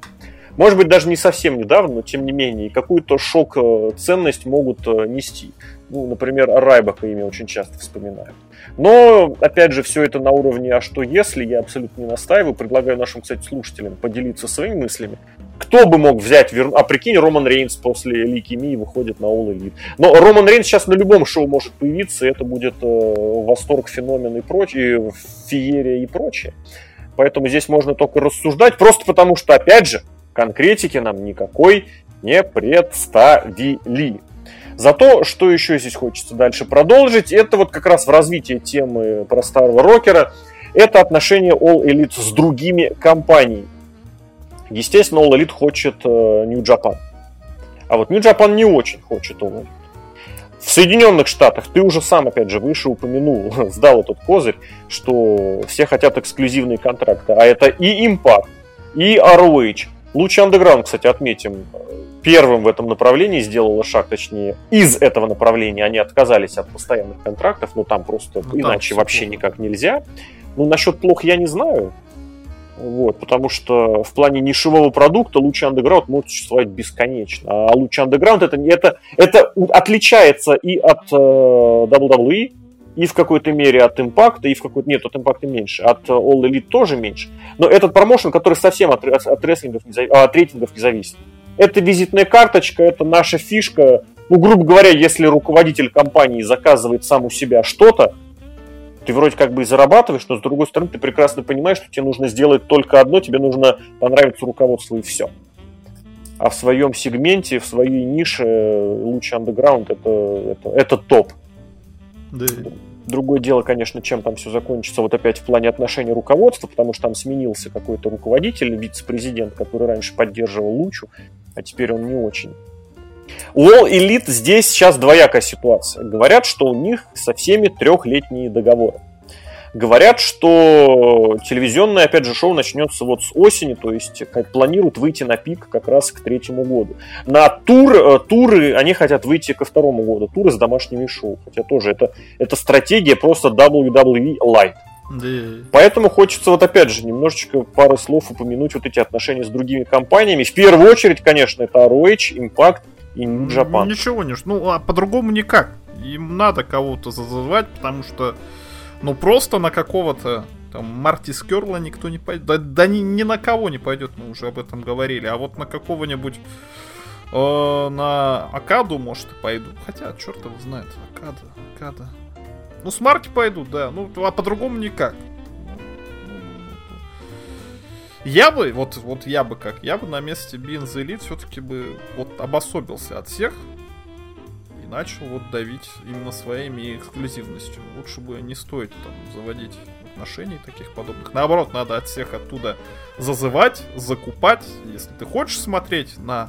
Может быть, даже не совсем недавно, но тем не менее, какую-то шок-ценность могут э, нести. Ну, например, Райбака имя очень часто вспоминают. Но, опять же, все это на уровне «а что если?» я абсолютно не настаиваю. Предлагаю нашим, кстати, слушателям поделиться своими мыслями. Кто бы мог взять, вер... а прикинь, Роман Рейнс после Ликемии выходит на All Elite. Но Роман Рейнс сейчас на любом шоу может появиться, и это будет э, восторг, феномен и прочее, феерия и прочее. Поэтому здесь можно только рассуждать, просто потому что, опять же, конкретики нам никакой не представили. Зато, что еще здесь хочется дальше продолжить, это вот как раз в развитии темы про старого рокера, это отношение All Elite с другими компаниями. Естественно, All Elite хочет э, New Japan. А вот New Japan не очень хочет All Elite. В Соединенных Штатах ты уже сам, опять же, выше упомянул, сдал этот козырь, что все хотят эксклюзивные контракты. А это и Impact, и ROH. Луч Underground, кстати, отметим, первым в этом направлении сделала шаг, точнее, из этого направления. Они отказались от постоянных контрактов, но там просто ну, иначе вообще плохо. никак нельзя. Ну, насчет плох я не знаю. Вот, потому что в плане нишевого продукта луч Underground может существовать бесконечно. А луч Underground это, это, это отличается и от э, WWE, и в какой-то мере от Impact, и в какой-то... Нет, от Impact меньше, от All Elite тоже меньше. Но этот промоушен, который совсем от, от, рестлингов не, от рейтингов не зависит. Это визитная карточка, это наша фишка. Ну, грубо говоря, если руководитель компании заказывает сам у себя что-то, ты вроде как бы и зарабатываешь, но с другой стороны ты прекрасно понимаешь, что тебе нужно сделать только одно, тебе нужно понравиться руководству и все. А в своем сегменте, в своей нише лучше андеграунд это, это, это топ. Да. Другое дело, конечно, чем там все закончится вот опять в плане отношений руководства, потому что там сменился какой-то руководитель, вице-президент, который раньше поддерживал Лучу, а теперь он не очень. У All Elite здесь сейчас двоякая ситуация. Говорят, что у них со всеми трехлетние договоры. Говорят, что телевизионное, опять же, шоу начнется вот с осени, то есть планируют выйти на пик как раз к третьему году. На тур, э, туры они хотят выйти ко второму году, туры с домашними шоу. Хотя тоже это, это стратегия просто WWE Light. Да. Поэтому хочется вот опять же немножечко пары слов упомянуть вот эти отношения с другими компаниями. В первую очередь, конечно, это ROH, Impact и New Japan. Ничего не, ну а по-другому никак. Им надо кого-то зазывать, потому что, ну просто на какого-то там Марти Скерла никто не пойдет. Да, да ни, ни на кого не пойдет, мы уже об этом говорили. А вот на какого-нибудь э, на Акаду, может, и пойду. Хотя, черт его знает, Акада, Акада. Ну, с Марти пойдут, да. Ну, а по-другому никак. Я бы, вот, вот я бы как, я бы на месте Бинза Элит все-таки бы вот обособился от всех и начал вот давить именно своими эксклюзивностью. Лучше бы не стоит там заводить отношений таких подобных. Наоборот, надо от всех оттуда зазывать, закупать. Если ты хочешь смотреть на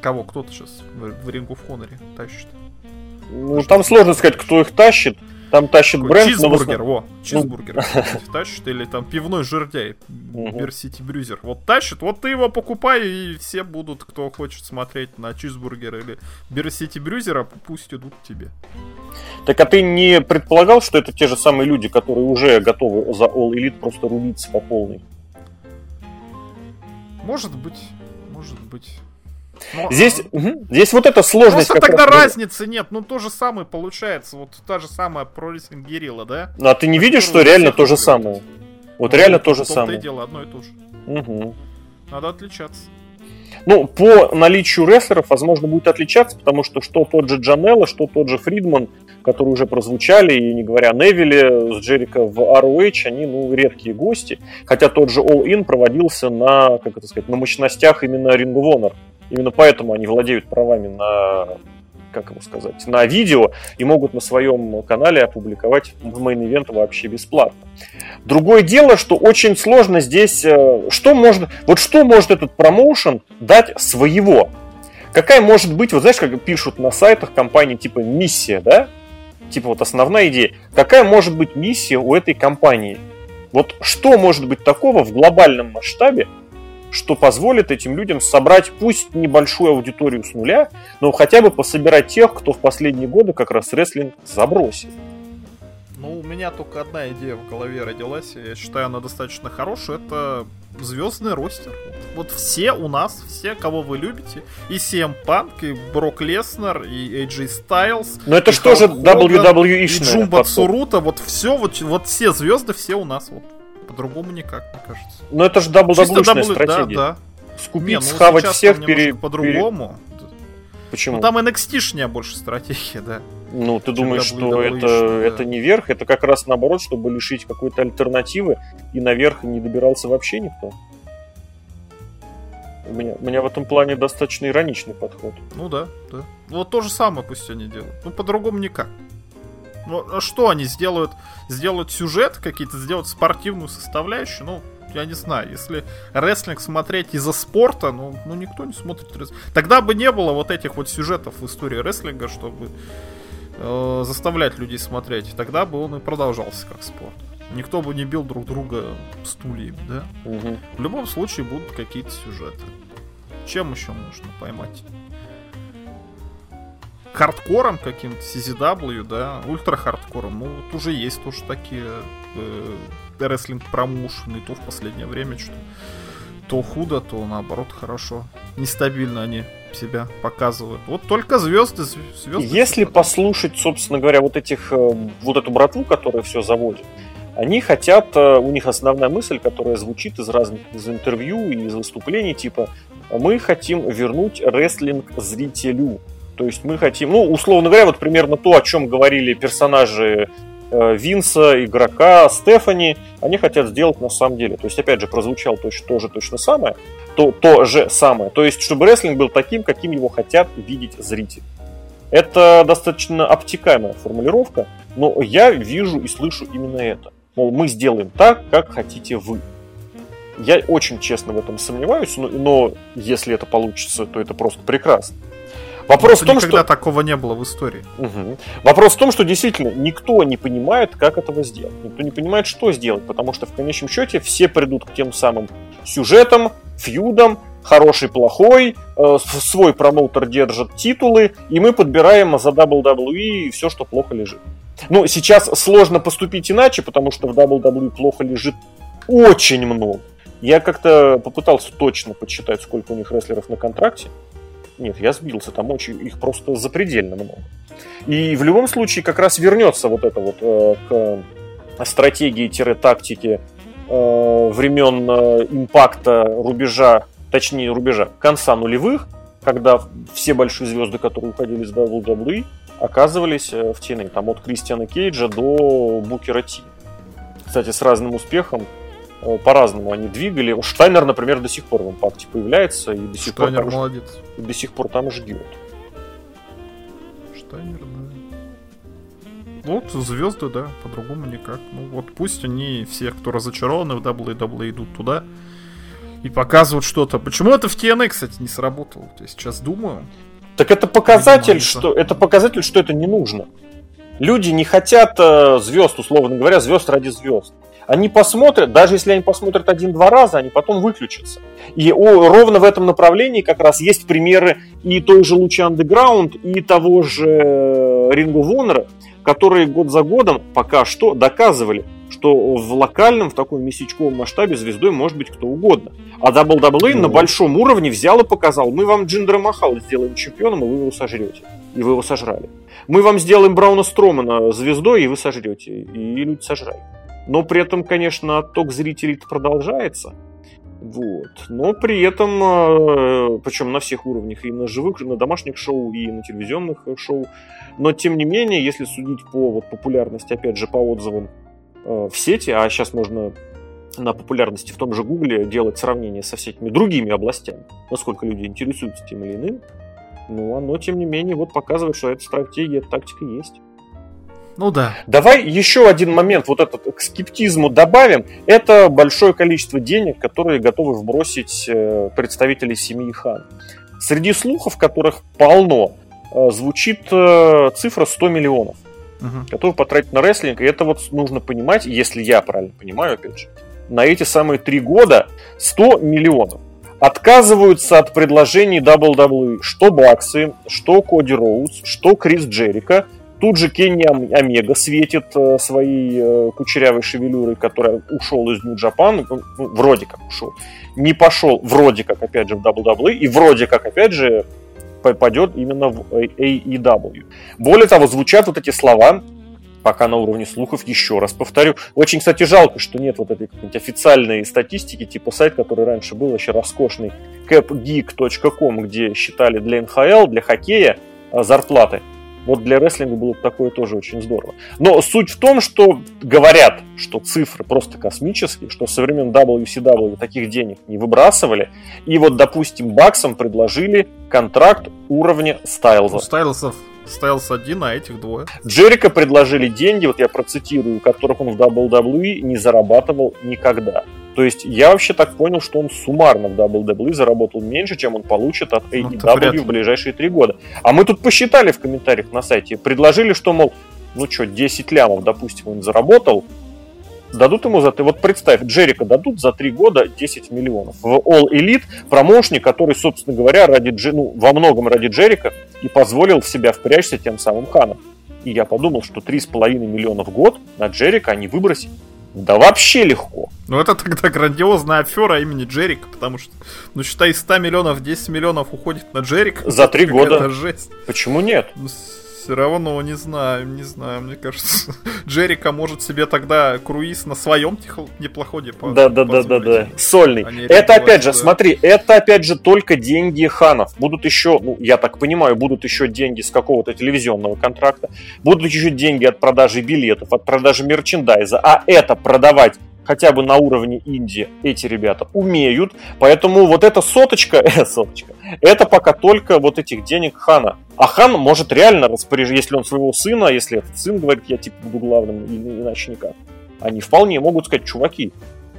кого кто-то сейчас в, в рингу в Хоноре тащит. Ну, там сложно сказать, кто их тащит. Там тащит Какой? бренд. Чизбургер, во, ну. чизбургер тащит, или там пивной жердяй, Берсити Брюзер. Вот тащит, вот ты его покупай, и все будут, кто хочет смотреть на чизбургер или Берсити Брюзера, пусть идут к тебе. Так а ты не предполагал, что это те же самые люди, которые уже готовы за All Elite просто рубиться по полной? Может быть, может быть. Но, здесь, а... угу, здесь вот эта сложность. Просто тогда раз... разницы нет. Ну, то же самое получается. Вот та же самая про Рестлинг Герилла, да? Ну, а ты не видишь, что реально то же самое? Вот ну, реально то же самое. дело одно и то же. Угу. Надо отличаться. Ну, по наличию рестлеров, возможно, будет отличаться, потому что что тот же Джанелло, что тот же Фридман, которые уже прозвучали, и не говоря Невиле с Джерика в ROH, они, ну, редкие гости. Хотя тот же All In проводился на, как это сказать, на мощностях именно Ring of Honor. Именно поэтому они владеют правами на как его сказать, на видео и могут на своем канале опубликовать main event вообще бесплатно. Другое дело, что очень сложно здесь, э, что может, вот что может этот промоушен дать своего? Какая может быть, вот знаешь, как пишут на сайтах компании типа миссия, да? Типа вот основная идея. Какая может быть миссия у этой компании? Вот что может быть такого в глобальном масштабе, что позволит этим людям собрать пусть небольшую аудиторию с нуля, но хотя бы пособирать тех, кто в последние годы как раз рестлинг забросил. Ну, у меня только одна идея в голове родилась, я считаю, она достаточно хорошая, это звездный ростер. Вот все у нас, все, кого вы любите, и CM Punk, и Брок Леснер, и AJ Styles. Но это что же WWE И Джумба Цурута, вот все, вот, вот все звезды, все у нас вот по-другому никак, мне кажется. Но это же WWE шная стратегия. Да, да. Скупить, Не, ну, схавать всех, пере... По-другому. Пере... Почему? Ну, там NXT-шняя больше стратегия, да. Ну, ты думаешь, что это, да. это не верх? Это как раз наоборот, чтобы лишить какой-то альтернативы, и наверх не добирался вообще никто? У меня, у меня в этом плане достаточно ироничный подход. Ну да, да. Вот то же самое пусть они делают. Ну, по-другому никак. Ну, а что они сделают? Сделают сюжет какие-то, сделают спортивную составляющую? Ну, я не знаю, если рестлинг смотреть из-за спорта, ну, ну никто не смотрит рестлинг. Тогда бы не было вот этих вот сюжетов в истории рестлинга, чтобы э, заставлять людей смотреть. Тогда бы он и продолжался как спорт. Никто бы не бил друг друга стульями, да? Мгм. В любом случае будут какие-то сюжеты. Чем еще можно поймать? Хардкором каким-то, CZW, да, ультра-хардкором, ну вот уже есть тоже такие э, рестлинг промоушены, то в последнее время что то худо, то наоборот хорошо. Нестабильно они себя показывают. Вот только звезды, звезды. Если послушать, собственно говоря, вот этих, э, вот эту братву, которая все заводит, они хотят, э, у них основная мысль, которая звучит из разных из интервью и из выступлений, типа, мы хотим вернуть рестлинг зрителю. То есть мы хотим, ну, условно говоря, вот примерно то, о чем говорили персонажи э, Винса, игрока, Стефани, они хотят сделать на самом деле. То есть, опять же, прозвучало точно, тоже точно самое, то, то же самое. То есть, чтобы рестлинг был таким, каким его хотят видеть зрители. Это достаточно обтекаемая формулировка, но я вижу и слышу именно это. Мол, мы сделаем так, как хотите вы. Я очень честно в этом сомневаюсь, но, но если это получится, то это просто прекрасно. Вопрос в том, никогда что... такого не было в истории. Мгм. Вопрос в том, что действительно никто не понимает, как этого сделать. Никто не понимает, что сделать, потому что в конечном счете все придут к тем самым сюжетам, фьюдам, хороший, плохой, э, свой промоутер держит титулы, и мы подбираем за WWE все, что плохо лежит. Ну, сейчас сложно поступить иначе, потому что в WWE плохо лежит очень много. Я как-то попытался точно подсчитать, сколько у них рестлеров на контракте. Нет, я сбился, там очень, их просто запредельно много. И в любом случае как раз вернется вот это вот э, к стратегии-тактике э, времен э, импакта рубежа, точнее рубежа конца нулевых, когда все большие звезды, которые уходили из WWE, оказывались э, в TNA. Там от Кристиана Кейджа до Букера Ти. Кстати, с разным успехом. По-разному они двигали. Штайнер, например, до сих пор в импакте появляется и до сих пор Штайнер там, ж- молодец. и до сих пор там ждет. Штайнер, да. Вот звезды, да, по-другому никак. Ну вот пусть они все, кто разочарованы в WWE, идут туда и показывают что-то. Почему это в TNA, кстати, не сработало? Я сейчас думаю. Так это показатель, что это показатель, что это не нужно. Люди не хотят э, звезд, условно говоря, звезд ради звезд. Они посмотрят, даже если они посмотрят один-два раза, они потом выключатся. И о, ровно в этом направлении как раз есть примеры и той же Лучи Underground, и того же Рингу Вонера, которые год за годом пока что доказывали, что в локальном, в таком месячковом масштабе звездой может быть кто угодно. А WWE Ну. на большом уровне взял и показал, мы вам Джиндера Махала сделаем чемпионом, и вы его сожрете. И вы его сожрали. Мы вам сделаем Брауна Стромана звездой, и вы сожрете. И люди сожрали. Но при этом, конечно, отток зрителей продолжается. Вот. Но при этом, э, причем на всех уровнях, и на живых, и на домашних шоу, и на телевизионных э, шоу. Но тем не менее, если судить по вот, популярности, опять же, по отзывам э, в сети, а сейчас можно на популярности в том же Гугле делать сравнение со всякими другими областями, насколько люди интересуются тем или иным, ну, оно, тем не менее, вот показывает, что эта стратегия, эта тактика есть. Ну да. Давай еще один момент вот этот к скептизму добавим. Это большое количество денег, которые готовы вбросить э, представители семьи Хан. Среди слухов, которых полно, э, звучит э, цифра 100 миллионов, Мгм. готовы потратить на рестлинг. И это вот нужно понимать, если я правильно понимаю, опять же, на эти самые три года 100 миллионов. Отказываются от предложений WWE, что Баксы, что Коди Роуз, что Крис Джерика, Тут же Кенни Ом- Омега светит э, своей э, кучерявой шевелюрой, которая ушел из Japan, ну, ну, вроде как ушел. Не пошел, вроде как, опять же, в WWE, и вроде как, опять же, попадет именно в AEW. Более того, звучат вот эти слова, пока на уровне слухов, еще раз повторю. Очень, кстати, жалко, что нет вот этой какой-нибудь официальной статистики, типа сайт, который раньше был еще роскошный, capgeek.com, где считали для НХЛ, для хоккея э, зарплаты. Вот для рестлинга было бы такое тоже очень здорово. Но суть в том, что говорят, что цифры просто космические, что со времен WCW таких денег не выбрасывали. И вот, допустим, Баксам предложили контракт уровня У Стайлза. Стайлсов Стайлс один, а этих двое. Джерика предложили деньги, вот я процитирую, которых он в WWE не зарабатывал никогда. То есть я вообще так понял, что он суммарно в WWE заработал меньше, чем он получит от AEW ну, в ближайшие три года. А мы тут посчитали в комментариях на сайте, предложили, что, мол, ну что, 10 лямов, допустим, он заработал, дадут ему за... Вот представь, Джерика дадут за три года 10 миллионов. В All Elite промоушник, который, собственно говоря, ради, ну, во многом ради Джерика и позволил в себя впрячься тем самым Ханом. И я подумал, что 3,5 миллиона в год на Джерика они выбросят. Да вообще легко. Ну это тогда грандиозная афера имени Джерика, потому что, ну считай, 100 миллионов, 10 миллионов уходит на Джерика. За три года. Жесть. Почему нет? Ну, все равно не знаю, не знаю, мне кажется, Джерика может себе тогда круиз на своем неплоходе Да, да, да, да, да. Сольный. Это опять же, смотри, это опять же только деньги ханов. Будут еще, ну, я так понимаю, будут еще деньги с какого-то телевизионного контракта, будут еще деньги от продажи билетов, от продажи мерчендайза, а это продавать хотя бы на уровне Индии эти ребята умеют. Поэтому вот эта соточка, соточка, это пока только вот этих денег Хана. А Хан может реально распоряжаться, если он своего сына, если этот сын говорит, я типа буду главным, иначе никак. Они вполне могут сказать, чуваки,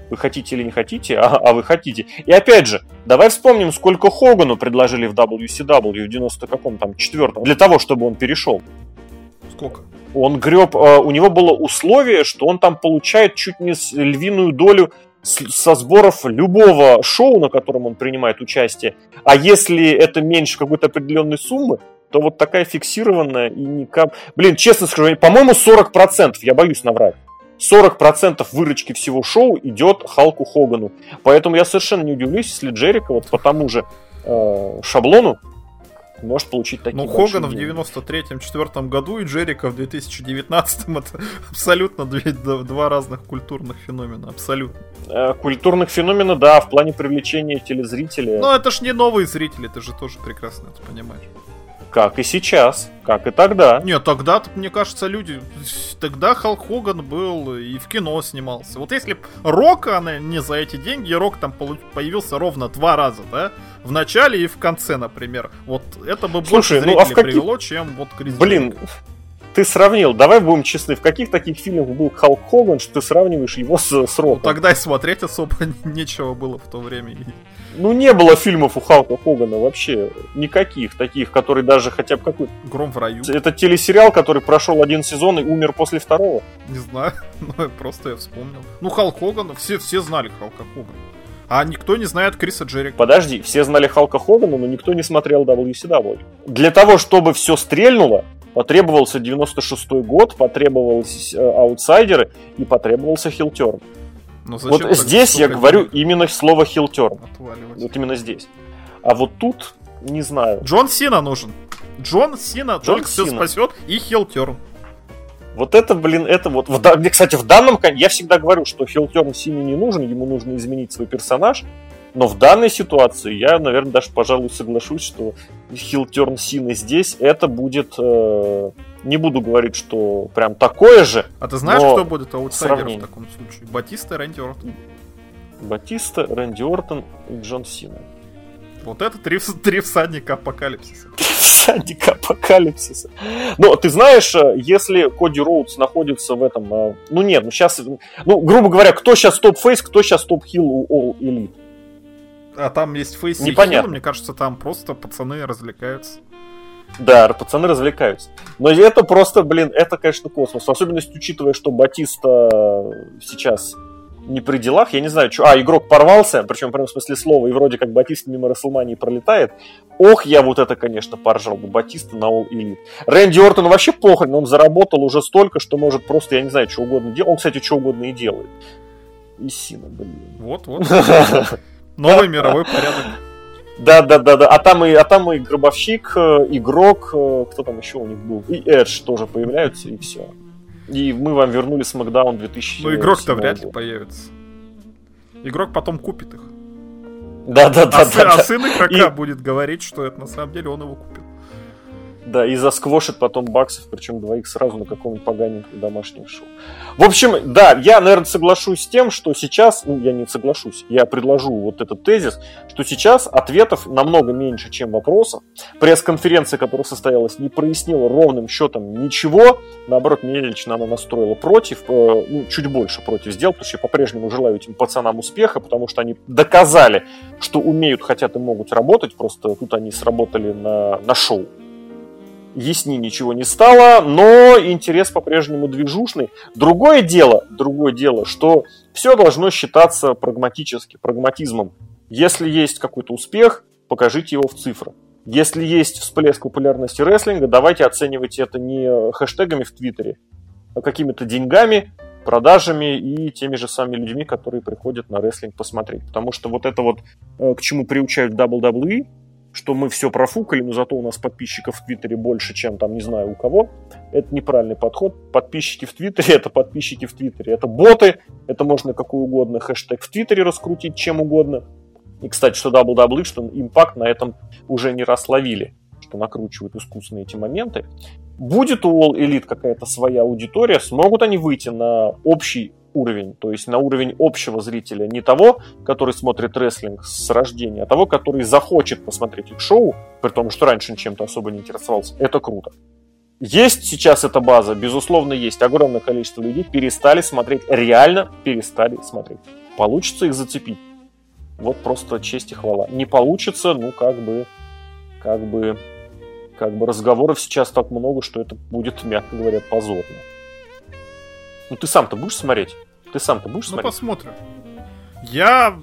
вы хотите или не хотите, а, а вы хотите. И опять же, давай вспомним, сколько Хогану предложили в WCW в 90 каком там четвертом, для того, чтобы он перешел. Сколько? Он греб, э, у него было условие, что он там получает чуть не львиную долю со сборов любого шоу, на котором он принимает участие. А если это меньше какой-то определенной суммы, то вот такая фиксированная и никак... Блин, честно скажу, по-моему, 40%, я боюсь наврать. 40% выручки всего шоу идет Халку Хогану. Поэтому я совершенно не удивлюсь, если Джерика вот по тому же э, шаблону может получить такие Ну, Хоган в 93-4 году и Джерика в 2019 это абсолютно две, два разных культурных феномена, абсолютно. Э, культурных феномена, да, в плане привлечения телезрителей. Но это ж не новые зрители, ты же тоже прекрасно это понимаешь. Как и сейчас, как и тогда. Нет, тогда, мне кажется, люди... Тогда Халк Хоган был и в кино снимался. Вот если Рок, она не за эти деньги, Рок там появился ровно два раза, да? В начале и в конце, например. Вот это бы Слушай, больше ну, а в каких... привело, чем вот Крис Блин, ты сравнил, давай будем честны, в каких таких фильмах был Халк Хоган, что ты сравниваешь его с, с Роком? Ну, тогда и смотреть особо нечего было в то время. Ну, не было фильмов у Халка Хогана вообще. Никаких таких, которые даже хотя бы какой-то... Гром в раю. Это телесериал, который прошел один сезон и умер после второго. Не знаю, но просто я вспомнил. Ну, Халк Хоган, все, все знали Халка Хогана. А никто не знает Криса Джерика. Подожди, все знали Халка Хогана, но никто не смотрел WCW. Для того, чтобы все стрельнуло, потребовался 96 год, потребовались э, аутсайдеры и потребовался хилтерн. Но вот здесь я говорю денег? именно слово хилтерн. Вот именно здесь. А вот тут не знаю. Джон Сина нужен. Джон Сина Джон только Сина. все спасет и хилтерн. Вот это, блин, это вот... В, кстати, в данном... Я всегда говорю, что хилтерн Сине не нужен, ему нужно изменить свой персонаж. Но в данной ситуации я, наверное, даже, пожалуй, соглашусь, что хилтерн Сины здесь это будет... Э, не буду говорить, что прям такое же. А ты знаешь, кто будет аутсайдером в таком случае? Батиста, Рэнди Ортон. Батиста, Рэнди Ортон и Джон Сина. Вот это три, три всадника апокалипсиса. Всадника апокалипсиса. Но ты знаешь, э, если Коди Роудс находится в этом... Э, ну нет, ну сейчас... Ну, грубо говоря, кто сейчас top face, кто сейчас top heel у All Elite? А там есть face и heel, мне кажется, там просто пацаны развлекаются. Да, пацаны развлекаются. Но это просто, блин, это, конечно, космос. Особенность, учитывая, что Батиста сейчас не при делах, я не знаю, что... А, игрок порвался, причем прям в смысле слова, и вроде как Батист мимо Расселмании пролетает. Ох, я вот это, конечно, поржал бы Батиста на All Elite. Рэнди Ортон вообще похрен, он заработал уже столько, что может просто, я не знаю, что угодно делать. Он, кстати, что угодно и делает. И Сина, блин. Вот, вот. Новый мировой порядок. Да, да, да, да. А там и, а там и гробовщик, э, игрок, э, кто там еще у них был, и Эдж тоже появляются, и все. И мы вам вернули Смакдаун 2000. Ну, игрок-то вряд ли появится. Игрок потом купит их. Да, да, да. А, да, сын, да. а сын игрока и... будет говорить, что это на самом деле он его купил. Да, и засквошит потом баксов, причем двоих сразу на каком-нибудь поганеньком домашнем шоу. В общем, да, я, наверное, соглашусь с тем, что сейчас, ну, я не соглашусь, я предложу вот этот тезис, что сейчас ответов намного меньше, чем вопросов. Пресс-конференция, которая состоялась, не прояснила ровным счетом ничего. Наоборот, меня лично она настроила против, э, ну, чуть больше против сделал, потому что я по-прежнему желаю этим пацанам успеха, потому что они доказали, что умеют, хотят и могут работать, просто тут они сработали на, на шоу ясней ничего не стало, но интерес по-прежнему движушный. Другое дело, другое дело, что все должно считаться прагматически, прагматизмом. Если есть какой-то успех, покажите его в цифрах. Если есть всплеск популярности рестлинга, давайте оценивать это не хэштегами в Твиттере, а какими-то деньгами, продажами и теми же самыми людьми, которые приходят на рестлинг посмотреть. Потому что вот это вот, э, к чему приучают WWE, что мы все профукали, но зато у нас подписчиков в Твиттере больше, чем там не знаю у кого. Это неправильный подход. Подписчики в Твиттере это подписчики в Твиттере. Это боты, это можно какой угодно хэштег в Твиттере раскрутить, чем угодно. И, кстати, что WWE, что импакт на этом уже не раз ловили, что накручивают искусственные эти моменты. Будет у All Elite какая-то своя аудитория, смогут они выйти на общий уровень, то есть на уровень общего зрителя, не того, который смотрит рестлинг с рождения, а того, который захочет посмотреть их шоу, при том, что раньше чем-то особо не интересовался. Это круто. Есть сейчас эта база, безусловно, есть. Огромное количество людей перестали смотреть, реально перестали смотреть. Получится их зацепить. Вот просто честь и хвала. Не получится, ну, как бы, как бы, как бы разговоров сейчас так много, что это будет, мягко говоря, позорно. Ну, ты сам-то будешь смотреть? Ты сам-то будешь ну, смотреть? Ну, посмотрим. Я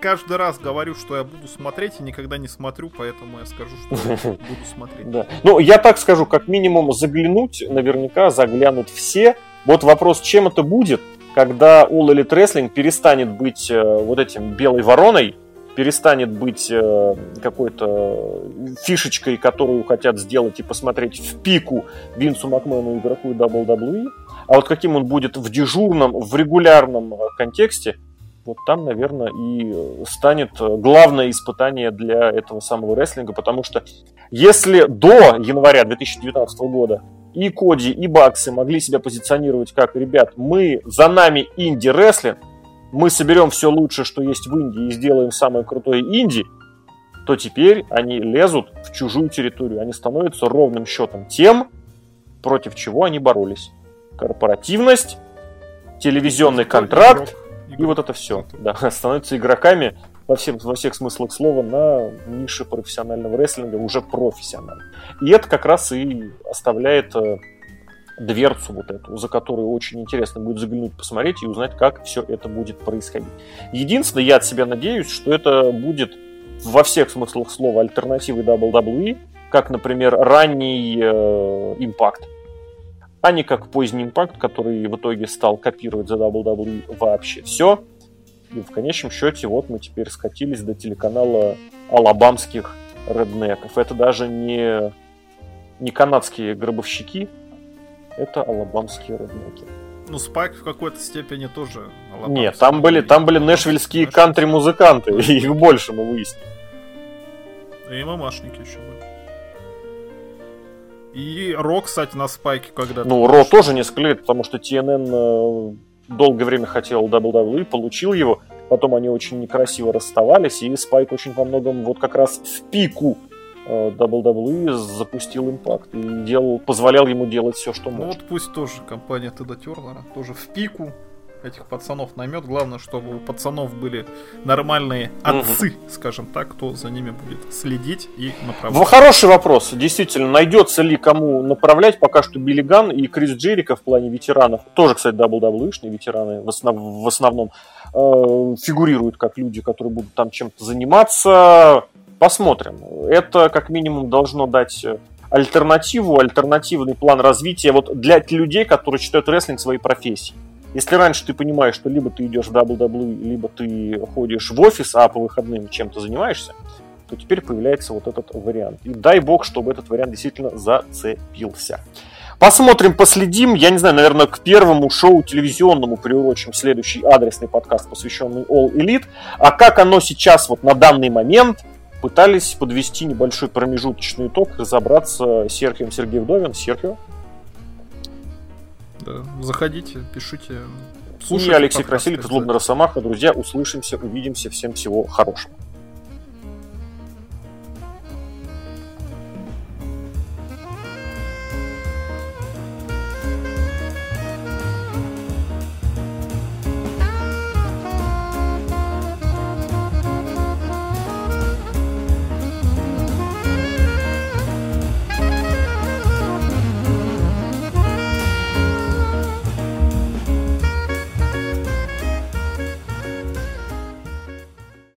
каждый раз говорю, что я буду смотреть, и никогда не смотрю, поэтому я скажу, что буду смотреть. Да. Ну, я так скажу, как минимум заглянуть, наверняка заглянут все. Вот вопрос, чем это будет, когда All Elite Wrestling перестанет быть э, вот этим белой вороной, перестанет быть э, какой-то фишечкой, которую хотят сделать и посмотреть в пику Винсу Макмену, игроку WWE, а вот каким он будет в дежурном, в регулярном э, контексте, вот там, наверное, и станет главное испытание для этого самого рестлинга, потому что если до января 2019 года и Коди, и Баксы могли себя позиционировать как, ребят, мы за нами инди-рестлинг, мы соберем все лучшее, что есть в Индии, и сделаем самое крутое инди, то теперь они лезут в чужую территорию. Они становятся ровным счетом тем, против чего они боролись корпоративность, телевизионный контракт игрок, и вот это все. Да, становятся игроками во, всем, во всех смыслах слова на нише профессионального рестлинга, уже профессионально. И это как раз и оставляет э, дверцу вот эту, за которую очень интересно будет заглянуть, посмотреть и узнать, как все это будет происходить. Единственное, я от себя надеюсь, что это будет во всех смыслах слова альтернативой WWE, как, например, ранний э, импакт, а не как поздний импакт, который в итоге стал копировать за WWE вообще все. И в конечном счете вот мы теперь скатились до телеканала алабамских реднеков. Это даже не, не канадские гробовщики, это алабамские реднеки. Ну, Спайк в какой-то степени тоже Нет, там были, там были нэшвильские кантри-музыканты, их больше мы выяснили. И мамашники еще были. И Ро, кстати, на спайке когда-то. Ну, Ро тоже несколько лет, потому что TNN э, долгое время хотел WWE, получил его. Потом они очень некрасиво расставались, и Спайк очень во многом вот как раз в пику э, WWE запустил импакт и делал, позволял ему делать все, что ну, может. вот пусть тоже компания Теда Тернера тоже в пику этих пацанов наймет. Главное, чтобы у пацанов были нормальные отцы, угу. скажем так, кто за ними будет следить и направлять. Хороший вопрос. Действительно, найдется ли кому направлять? Пока что Билли Ган и Крис Джерика в плане ветеранов, тоже, кстати, WWE-шные ветераны в, основ, в основном, э, фигурируют как люди, которые будут там чем-то заниматься. Посмотрим. Это как минимум должно дать альтернативу, альтернативный план развития вот для людей, которые считают рестлинг своей профессией. Если раньше ты понимаешь, что либо ты идешь в WWE, либо ты ходишь в офис, а по выходным чем-то занимаешься, то теперь появляется вот этот вариант. И дай бог, чтобы этот вариант действительно зацепился. Посмотрим, последим. Я не знаю, наверное, к первому шоу телевизионному приурочим следующий адресный подкаст, посвященный All Elite. А как оно сейчас, вот на данный момент, пытались подвести небольшой промежуточный итог, разобраться с Серхием Сергеем Вдовин. Серхио. Да, заходите, пишите. Слушайте, И Алексей Красильников, Злобный Росомаха. Друзья, услышимся, увидимся. Всем всего хорошего.